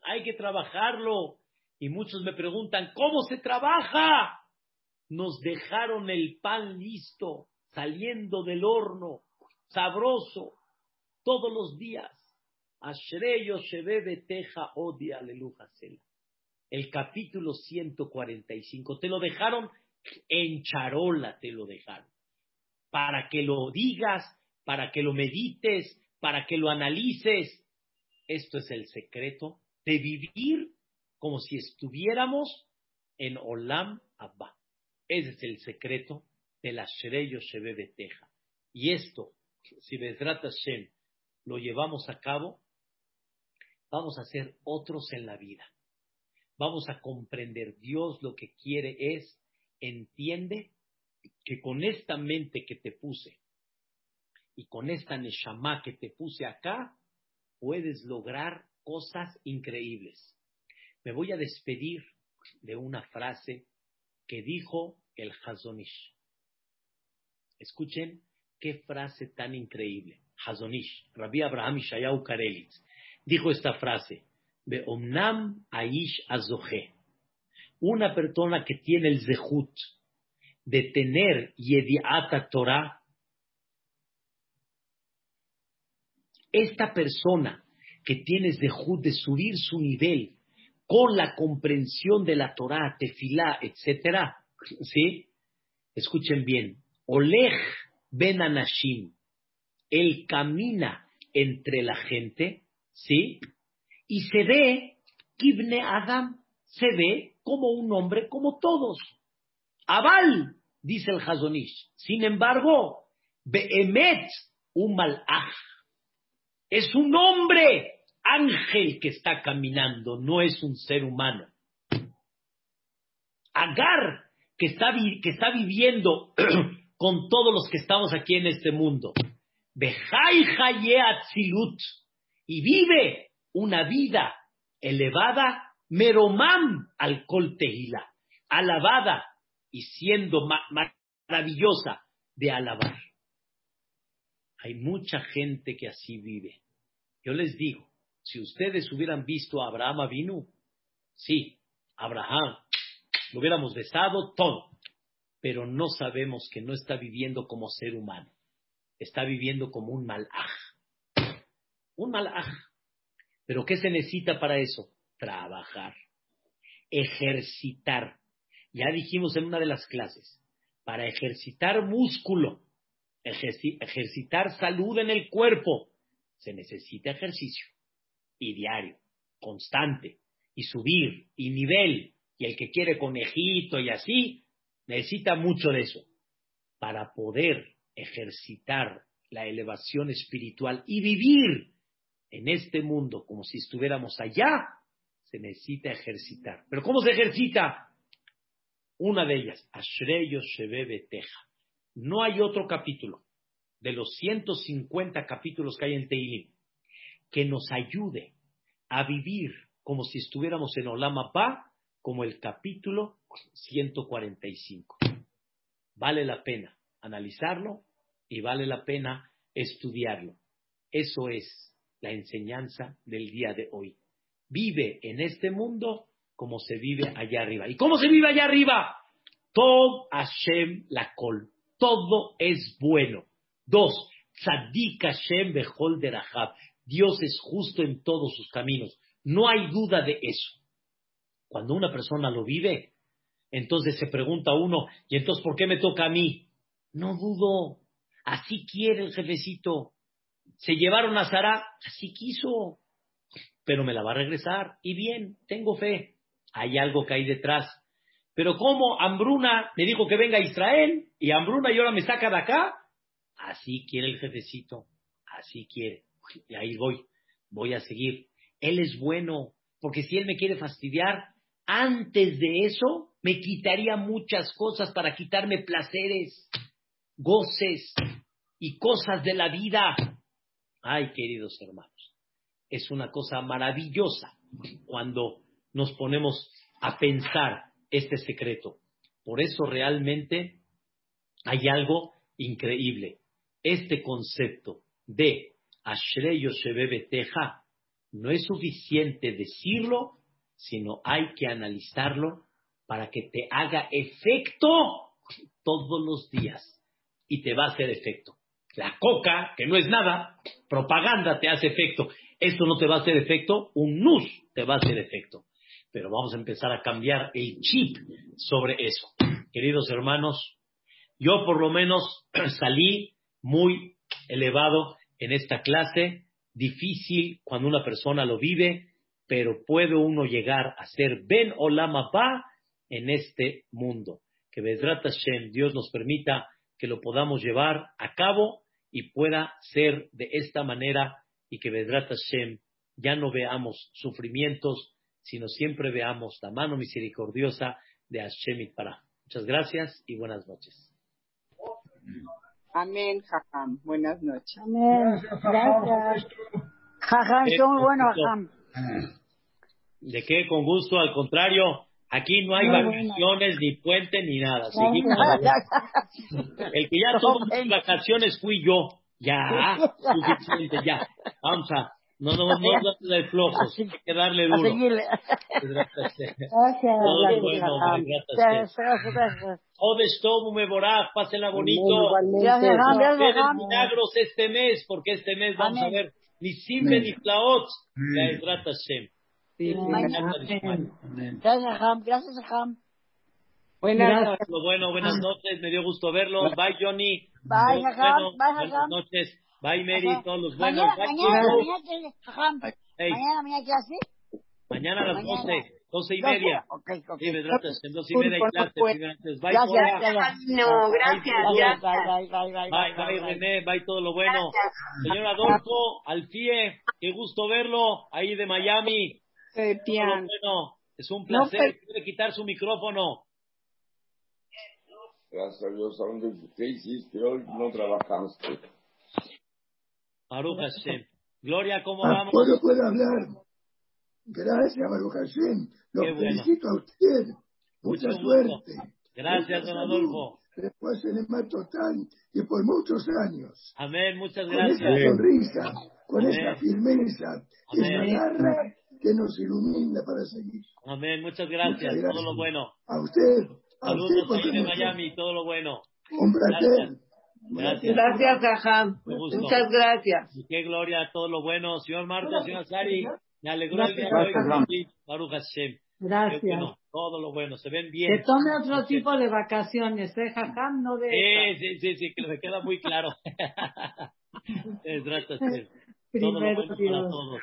Hay que trabajarlo. Y muchos me preguntan, ¿cómo se trabaja? nos dejaron el pan listo, saliendo del horno, sabroso, todos los días. Ashreyo Shebebe Teja Odia Aleluja El capítulo 145. Te lo dejaron en charola, te lo dejaron. Para que lo digas, para que lo medites, para que lo analices. Esto es el secreto de vivir como si estuviéramos en Olam Abba. Ese es el secreto de la Shreyo Shebe Teja. Y esto, si Bezrat Hashem lo llevamos a cabo, vamos a ser otros en la vida. Vamos a comprender Dios lo que quiere es, entiende que con esta mente que te puse y con esta Neshama que te puse acá, puedes lograr cosas increíbles. Me voy a despedir de una frase que dijo el Hazonish. Escuchen qué frase tan increíble. Hazonish, Rabbi Abraham Ishayahu Karelitz, dijo esta frase, Be'omnam Aish Azohe, una persona que tiene el zehut de tener Yediata Torah, esta persona que tiene zehut de subir su nivel con la comprensión de la Torah, tefilá, etcétera, ¿sí? Escuchen bien, Oleg ben Anashim, él camina entre la gente, ¿sí? Y se ve, Kibne Adam, se ve como un hombre como todos. Abal, dice el Hazonish. Sin embargo, Behemet, un malaj, es un hombre ángel que está caminando, no es un ser humano. Agar, que está, que está viviendo con todos los que estamos aquí en este mundo. Y vive una vida elevada, meromam al kol alabada y siendo maravillosa de alabar. Hay mucha gente que así vive. Yo les digo, si ustedes hubieran visto a Abraham Avinu, sí, Abraham, lo hubiéramos besado todo, pero no sabemos que no está viviendo como ser humano, está viviendo como un malaj. Un malaj. ¿Pero qué se necesita para eso? Trabajar, ejercitar. Ya dijimos en una de las clases, para ejercitar músculo, ejercitar salud en el cuerpo, se necesita ejercicio y diario, constante, y subir, y nivel, y el que quiere conejito y así, necesita mucho de eso. Para poder ejercitar la elevación espiritual y vivir en este mundo como si estuviéramos allá, se necesita ejercitar. ¿Pero cómo se ejercita? Una de ellas, Ashreyo Shebebe Teja. No hay otro capítulo de los 150 capítulos que hay en Teilim que nos ayude a vivir como si estuviéramos en Olamapá, como el capítulo 145. Vale la pena analizarlo y vale la pena estudiarlo. Eso es la enseñanza del día de hoy. Vive en este mundo como se vive allá arriba. ¿Y cómo se vive allá arriba? Todo Hashem la col. Todo es bueno. Dos, Tzadik Hashem Behol Derahab. Dios es justo en todos sus caminos. No hay duda de eso. Cuando una persona lo vive, entonces se pregunta uno, ¿y entonces por qué me toca a mí? No dudo. Así quiere el jefecito. Se llevaron a Sara, así quiso. Pero me la va a regresar. Y bien, tengo fe. Hay algo que hay detrás. Pero como Hambruna me dijo que venga a Israel y Hambruna y ahora me saca de acá, así quiere el jefecito. Así quiere. Y ahí voy. Voy a seguir. Él es bueno. Porque si él me quiere fastidiar, antes de eso me quitaría muchas cosas para quitarme placeres goces y cosas de la vida. Ay, queridos hermanos, es una cosa maravillosa cuando nos ponemos a pensar este secreto. Por eso realmente hay algo increíble. Este concepto de Ashrey Teja no es suficiente decirlo, sino hay que analizarlo para que te haga efecto todos los días y te va a hacer efecto. La coca, que no es nada, propaganda te hace efecto. Esto no te va a hacer efecto, un nus te va a hacer efecto. Pero vamos a empezar a cambiar el chip sobre eso. Queridos hermanos, yo por lo menos salí muy elevado en esta clase, difícil cuando una persona lo vive, pero puede uno llegar a ser Ben Olama en este mundo. Que Hashem, Dios nos permita que lo podamos llevar a cabo y pueda ser de esta manera y que Vedrat Hashem ya no veamos sufrimientos, sino siempre veamos la mano misericordiosa de Hashem y para. Muchas gracias y buenas noches. Amén, Jajam. Buenas noches. Amén. Gracias. Jajam, son buenos, Jajam. ¿De qué? Con gusto, al contrario. Aquí no hay vacaciones, ni puente, ni nada. El que ya tuvo vacaciones fui yo. Ya, suficiente, ya. Vamos a. No, no, no, no de flojos. Hay que darle duro. Gracias. Todo bueno, gracias. Meboraj, pásenla bonito. Gracias, gracias. milagros este mes, porque este mes vamos a ver ni Simbe ni Hashem. Gracias, Ham. Gracias, Ham. Buenas noches. Bueno, buenas noches. Me dio gusto verlos. Bye, Johnny. Bye, Ham. Bye, Buenas noches. Bye, Mary. Todos los buenos. Mañana, mañana, mañana, mañana, mañana, ¿qué hace? Mañana a las 12. 12 y media. Ok, ok. Sí, me tratas. En 12 y media hay clase. Bye, Gracias, No, gracias. Bye, bye, bye, bye. Bye, bye, René. Bye, todo lo bueno. Señor Adolfo, Alfie, qué gusto verlo. Ahí de Miami. Bueno, es un placer. No, Quiere quitar su micrófono. Gracias a Dios, a donde usted hiciste hoy no trabajamos. Baruch Hashem. Gloria, ¿cómo ah, vamos? Puedo, puedo hablar. Gracias, Baruch Hashem. Lo felicito a usted. Mucha suerte. Gracias, don Adolfo. Después en el más total y por muchos años. Amén, muchas gracias. Con esta sonrisa, con esta firmeza, esta garra que nos ilumina para seguir. Amén, muchas gracias, todo lo bueno. A usted. A Saludos usted, de Miami, todo lo bueno. Un placer. Gracias. Gracias, Jajam. Muchas gracias. Y qué gloria, todo lo bueno. Señor Marcos, señor Sari, me alegró el día de hoy. Baruch Hashem. Gracias. Bueno, todo lo bueno, se ven bien. Que tome otro tipo de vacaciones, ¿eh, Jajam? No de. Sí, sí, sí, sí, que me queda muy claro. gracias. Todo lo bueno para todos.